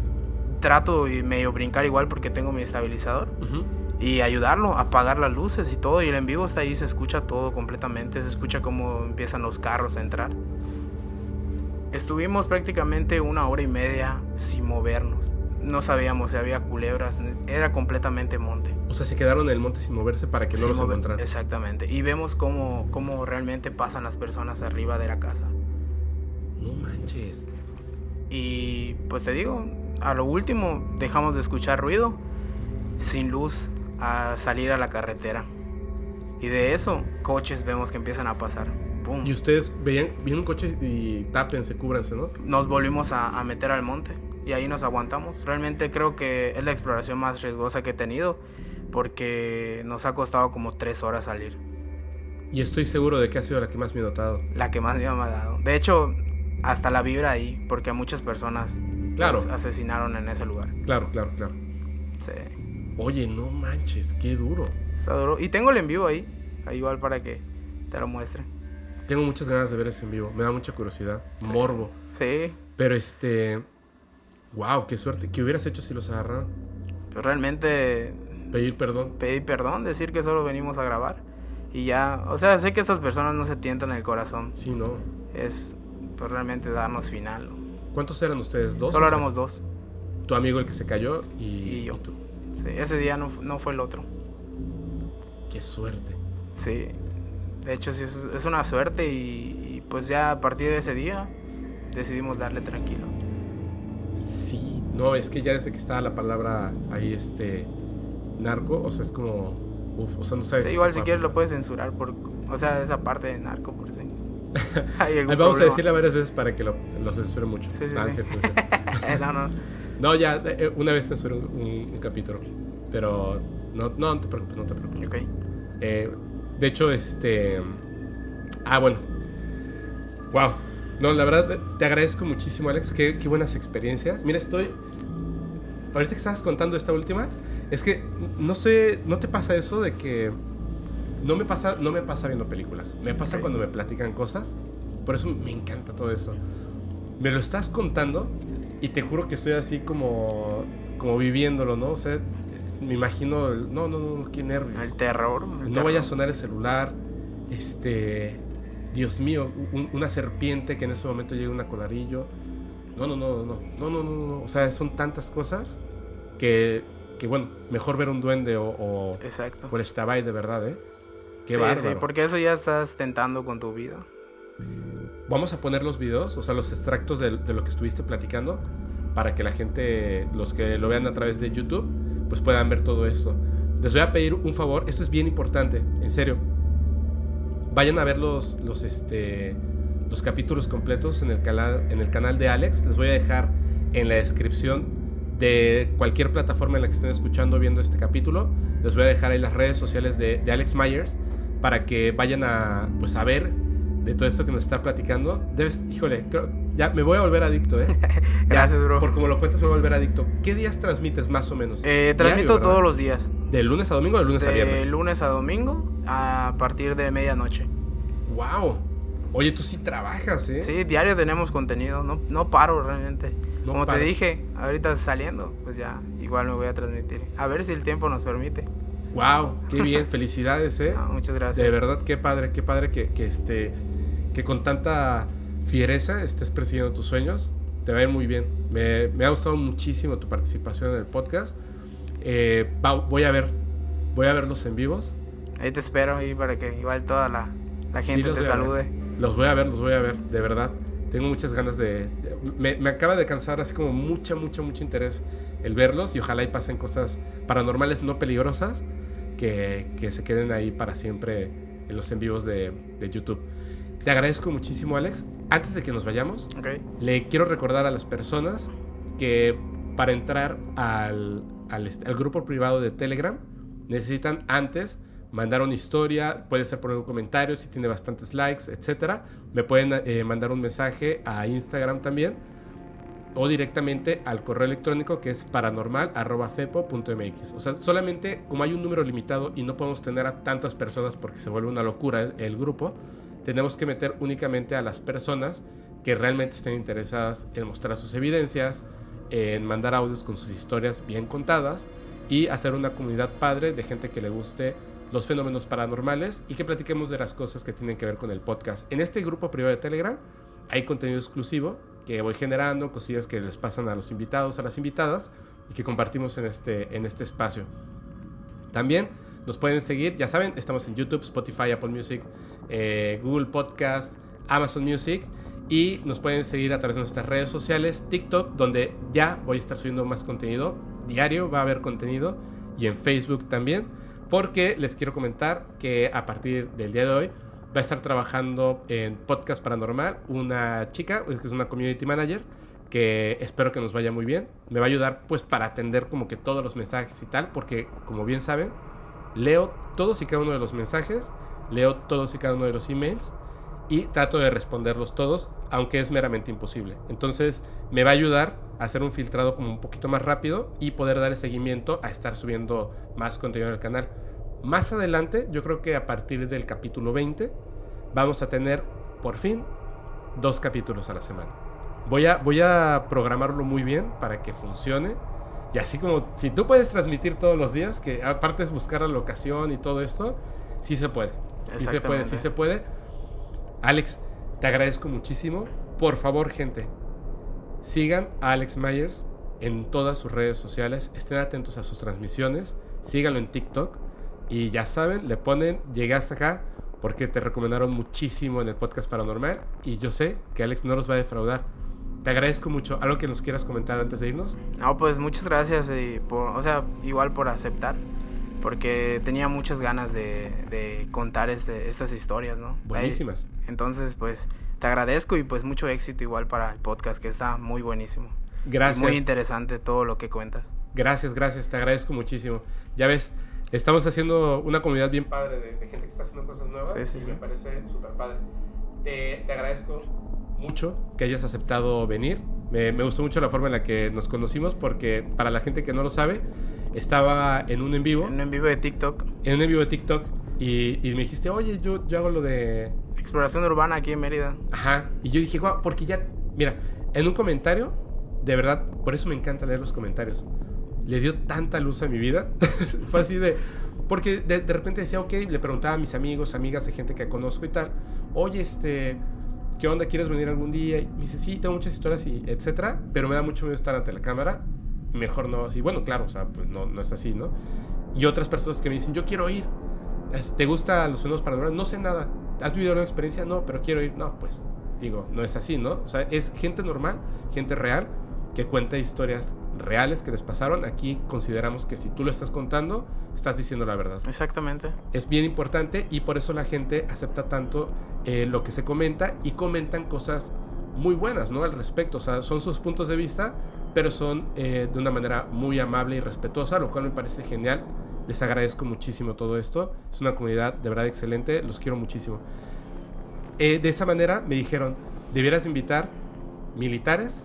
Trato y medio brincar igual porque tengo mi estabilizador. Ujú. Y ayudarlo, apagar las luces y todo. Y el en vivo está ahí, se escucha todo completamente. Se escucha cómo empiezan los carros a entrar. Estuvimos prácticamente una hora y media sin movernos. No sabíamos si había culebras. Era completamente monte. O sea, se quedaron en el monte sin moverse para que no Sin los mover- encontraran. Exactamente. Y vemos cómo, cómo realmente pasan las personas arriba de la casa. No manches. Y pues te digo, a lo último dejamos de escuchar ruido, sin luz, a salir a la carretera. Y de eso, coches vemos que empiezan a pasar. ¡Pum! Y ustedes veían, vieron un coche y tápense, cúbranse, ¿no? Nos volvimos a, a meter al monte y ahí nos aguantamos. Realmente creo que es la exploración más riesgosa que he tenido porque nos ha costado como tres horas salir. Y estoy seguro de que ha sido la que más me he notado. La que más miedo me ha dado. De hecho, hasta la vibra ahí, porque a muchas personas Claro. asesinaron en ese lugar. Claro, claro, claro. Sí. Oye, no manches, qué duro. Está duro. Y tengo el en vivo ahí. Ahí igual para que te lo muestre. Tengo muchas ganas de ver ese en vivo. Me da mucha curiosidad. Morbo. Sí. Pero este. Wow, qué suerte. ¿Qué hubieras hecho si los agarraran? Pero realmente Pedir perdón. pedí perdón, decir que solo venimos a grabar. Y ya, o sea, sé que estas personas no se tientan el corazón. Sí, no. Es pues, realmente darnos final. ¿Cuántos eran ustedes? ¿Dos? Solo éramos dos. Tu amigo el que se cayó y, Y yo. y tú. Sí, ese día no, no fue el otro. Qué suerte. Sí. De hecho, sí, es, es una suerte y, y pues ya a partir de ese día decidimos darle tranquilo. Sí, no, es que ya desde que estaba la palabra ahí, este, narco, o sea, es como, uf, o sea, no sabes. Sí, igual si quieres lo puedes censurar por, o sea, esa parte de narco por sí. Hay algún Ahí vamos a decirle varias veces para que lo, lo censure mucho. Sí, sí, Ah, sí. cierto, es cierto. no, no. No, ya, eh, una vez censuré un, un- un capítulo, pero no, no, no te preocupes, no te preocupes. Ok. Eh, de hecho, este. Ah, bueno. Wow. No, la verdad, te agradezco muchísimo, Alex. Qué, qué buenas experiencias. Mira, estoy. Ahorita que estabas contando esta última, es que no sé, ¿no te pasa eso de que no me pasa, no me pasa viendo películas? Me pasa Ok. cuando me platican cosas. Por eso me encanta todo eso. Me lo estás contando y te juro que estoy así como, como viviéndolo, ¿no? O sea, me imagino, el- no, no, no, qué nervios. El terror. el No vaya a sonar el celular. Este. Dios mío, un- una serpiente que en ese momento llegue un acolarillo. No, no, no, no. No, no, no, no. O sea, son tantas cosas que, que bueno, mejor ver un duende o, o, Exacto. o el Shtabai de verdad, ¿eh? Qué sí, bárbaro. sí, porque eso ya estás tentando con tu vida. Vamos a poner los videos, o sea, los extractos de, lo que estuviste platicando, para que la gente, los que lo vean a través de YouTube, pues puedan ver todo esto. Les voy a pedir un favor, esto es bien importante, en serio. Vayan a ver los, los, este, los capítulos completos en el, canal, en el canal de Alex. Les voy a dejar en la descripción de cualquier plataforma en la que estén escuchando viendo este capítulo. Les voy a dejar ahí las redes sociales de, de Alex Myers para que vayan a, pues, a ver de todo esto que nos está platicando. Debes, híjole, creo- ya me voy a volver adicto, ¿eh? Ya, Gracias, bro. Por como lo cuentas, me voy a volver adicto. ¿Qué días transmites más o menos? Eh, transmito todos los días. ¿De lunes a domingo o de lunes a De viernes? lunes a domingo a partir de medianoche. ¡Wow! Oye, tú sí trabajas, ¿eh? Sí, diario tenemos contenido. No, no paro realmente. No Como te dije, ahorita saliendo, pues ya igual me voy a transmitir. A ver si el tiempo nos permite. ¡Wow! ¡Qué bien! Felicidades, ¿eh? Muchas gracias. De verdad, qué padre, qué padre que, que, este, que con tanta fiereza estés persiguiendo tus sueños. Te va a ir muy bien. Me, me ha gustado muchísimo tu participación en el podcast. Eh, va- voy a ver, voy a verlos en vivos. Ahí te espero ahí para que igual toda la, la Sí, gente los te salude. Los voy a ver, los voy a ver, de verdad. Tengo muchas ganas de... Me, me acaba de cansar así como mucha, mucho, mucho interés el verlos y ojalá y pasen cosas paranormales no peligrosas que, que se queden ahí para siempre en los en vivos de, de YouTube. Te agradezco muchísimo, Alex. Antes de que nos vayamos, le quiero recordar a las personas que para entrar al, al, grupo privado de Telegram necesitan antes mandar una historia, puede ser poner un comentario si tiene bastantes likes, etcétera. Me pueden eh, mandar un mensaje a Instagram también o directamente al correo electrónico que es paranormal@fepo.mx. O sea, solamente como hay un número limitado y no podemos tener a tantas personas porque se vuelve una locura el, el grupo, tenemos que meter únicamente a las personas que realmente estén interesadas en mostrar sus evidencias, en mandar audios con sus historias bien contadas y hacer una comunidad padre de gente que le guste los fenómenos paranormales y que platiquemos de las cosas que tienen que ver con el podcast. En este grupo privado de Telegram hay contenido exclusivo que voy generando, cosillas que les pasan a los invitados, a las invitadas y que compartimos en este, en este espacio. También nos pueden seguir, ya saben, estamos en YouTube, Spotify, Apple Music, eh, Google Podcast, Amazon Music y nos pueden seguir a través de nuestras redes sociales, TikTok, donde ya voy a estar subiendo más contenido diario, va a haber contenido y en Facebook también, porque les quiero comentar que a partir del día de hoy va a estar trabajando en Podcast Paranormal una chica, que es una community manager, que espero que nos vaya muy bien. Me va a ayudar pues para atender como que todos los mensajes y tal, porque como bien saben, leo todos y cada uno de los mensajes, leo todos y cada uno de los emails y trato de responderlos todos, aunque es meramente imposible. Entonces me va a ayudar a hacer un filtrado como un poquito más rápido y poder dar seguimiento a estar subiendo más contenido en el canal. Más adelante, yo creo que a partir del capítulo 20, vamos a tener por fin dos capítulos a la semana. Voy a, voy a programarlo muy bien para que funcione. Y así como si tú puedes transmitir todos los días, que aparte es buscar la locación y todo esto, sí se puede. Sí se puede, sí se puede. Alex, te agradezco muchísimo. Por favor, gente, sigan a Alex Myers en todas sus redes sociales, estén atentos a sus transmisiones, síganlo en TikTok y ya saben, le ponen, llegué hasta acá porque te recomendaron muchísimo en el podcast paranormal y yo sé que Alex no los va a defraudar. Te agradezco mucho. ¿Algo que nos quieras comentar antes de irnos? No, pues muchas gracias, y por, o sea, igual por aceptar, porque tenía muchas ganas de, de contar este, estas historias, ¿no? Buenísimas. Entonces, pues te agradezco y pues mucho éxito igual para el podcast, que está muy buenísimo. Gracias. muy interesante todo lo que cuentas. Gracias, gracias, te agradezco muchísimo. Ya ves, estamos haciendo una comunidad bien padre de, gente que está haciendo cosas nuevas sí, sí, y me parece súper padre. Te, te, agradezco mucho que hayas aceptado venir. Me, me, gustó mucho la forma en la que nos conocimos porque para la gente que no lo sabe, estaba en un en vivo. En un en vivo de TikTok. En un en vivo de TikTok y, y me dijiste, oye, yo, yo hago lo de... Exploración urbana aquí en Mérida. Ajá. Y yo dije, wow, porque ya, mira, en un comentario de verdad, por eso me encanta leer los comentarios. Le dio tanta luz a mi vida. Fue así de... Porque de, repente decía, ok, le preguntaba a mis amigos, amigas, a gente que conozco y tal, oye, este, ¿qué onda? ¿Quieres venir algún día? Y me dice, sí, tengo muchas historias y etcétera, pero me da mucho miedo estar ante la cámara. Mejor no así. Bueno, claro, o sea, pues no, no es así, ¿no? Y otras personas que me dicen, yo quiero ir. ¿Te gustan los fenómenos paranormales? No sé nada. ¿Has vivido una experiencia? No, pero quiero ir. No, pues digo, no es así, ¿no? O sea, es gente normal, gente real, que cuenta historias reales que les pasaron. Aquí consideramos que si tú lo estás contando, estás diciendo la verdad. Exactamente. Es bien importante y por eso la gente acepta tanto eh, lo que se comenta y comentan cosas muy buenas, ¿no? Al respecto. O sea, son sus puntos de vista, pero son eh, de una manera muy amable y respetuosa, lo cual me parece genial. Les agradezco muchísimo todo esto. Es una comunidad de verdad excelente. Los quiero muchísimo. Eh, de esa manera me dijeron, debieras invitar militares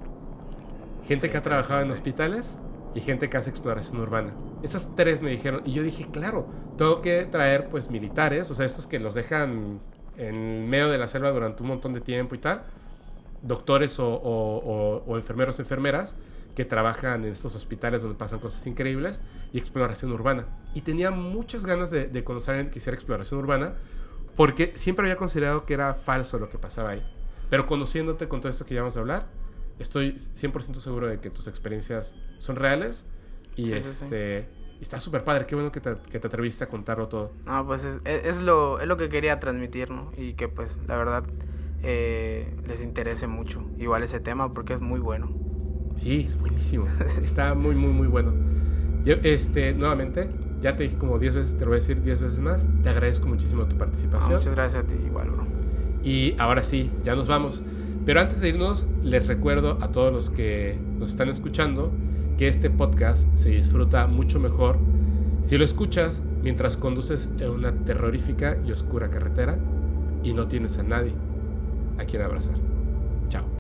gente que ha trabajado en hospitales y gente que hace exploración urbana. Esas tres me dijeron, y yo dije, claro, tengo que traer pues militares, o sea, estos que los dejan en medio de la selva durante un montón de tiempo y tal, doctores o, o, enfermeros, enfermeras, que trabajan en estos hospitales donde pasan cosas increíbles, y exploración urbana. Y tenía muchas ganas de, de conocer a alguien que hiciera exploración urbana, porque siempre había considerado que era falso lo que pasaba ahí. Pero conociéndote con todo esto que ya vamos a hablar, estoy 100% seguro de que tus experiencias son reales y este está súper padre. Qué bueno que te, que te, atreviste a contarlo todo. No, pues es, es, lo, es lo que quería transmitir, ¿no? Y que pues la verdad eh, les interese mucho igual ese tema porque es muy bueno. Sí, es buenísimo. está muy, muy, muy bueno. Yo, este, nuevamente, ya te dije como 10 veces, te lo voy a decir 10 veces más. Te agradezco muchísimo tu participación. muchas gracias a ti, igual, bro. Y ahora sí, ya nos vamos. Pero antes de irnos, les recuerdo a todos los que nos están escuchando que este podcast se disfruta mucho mejor si lo escuchas mientras conduces en una terrorífica y oscura carretera y no tienes a nadie a quien abrazar. Chao.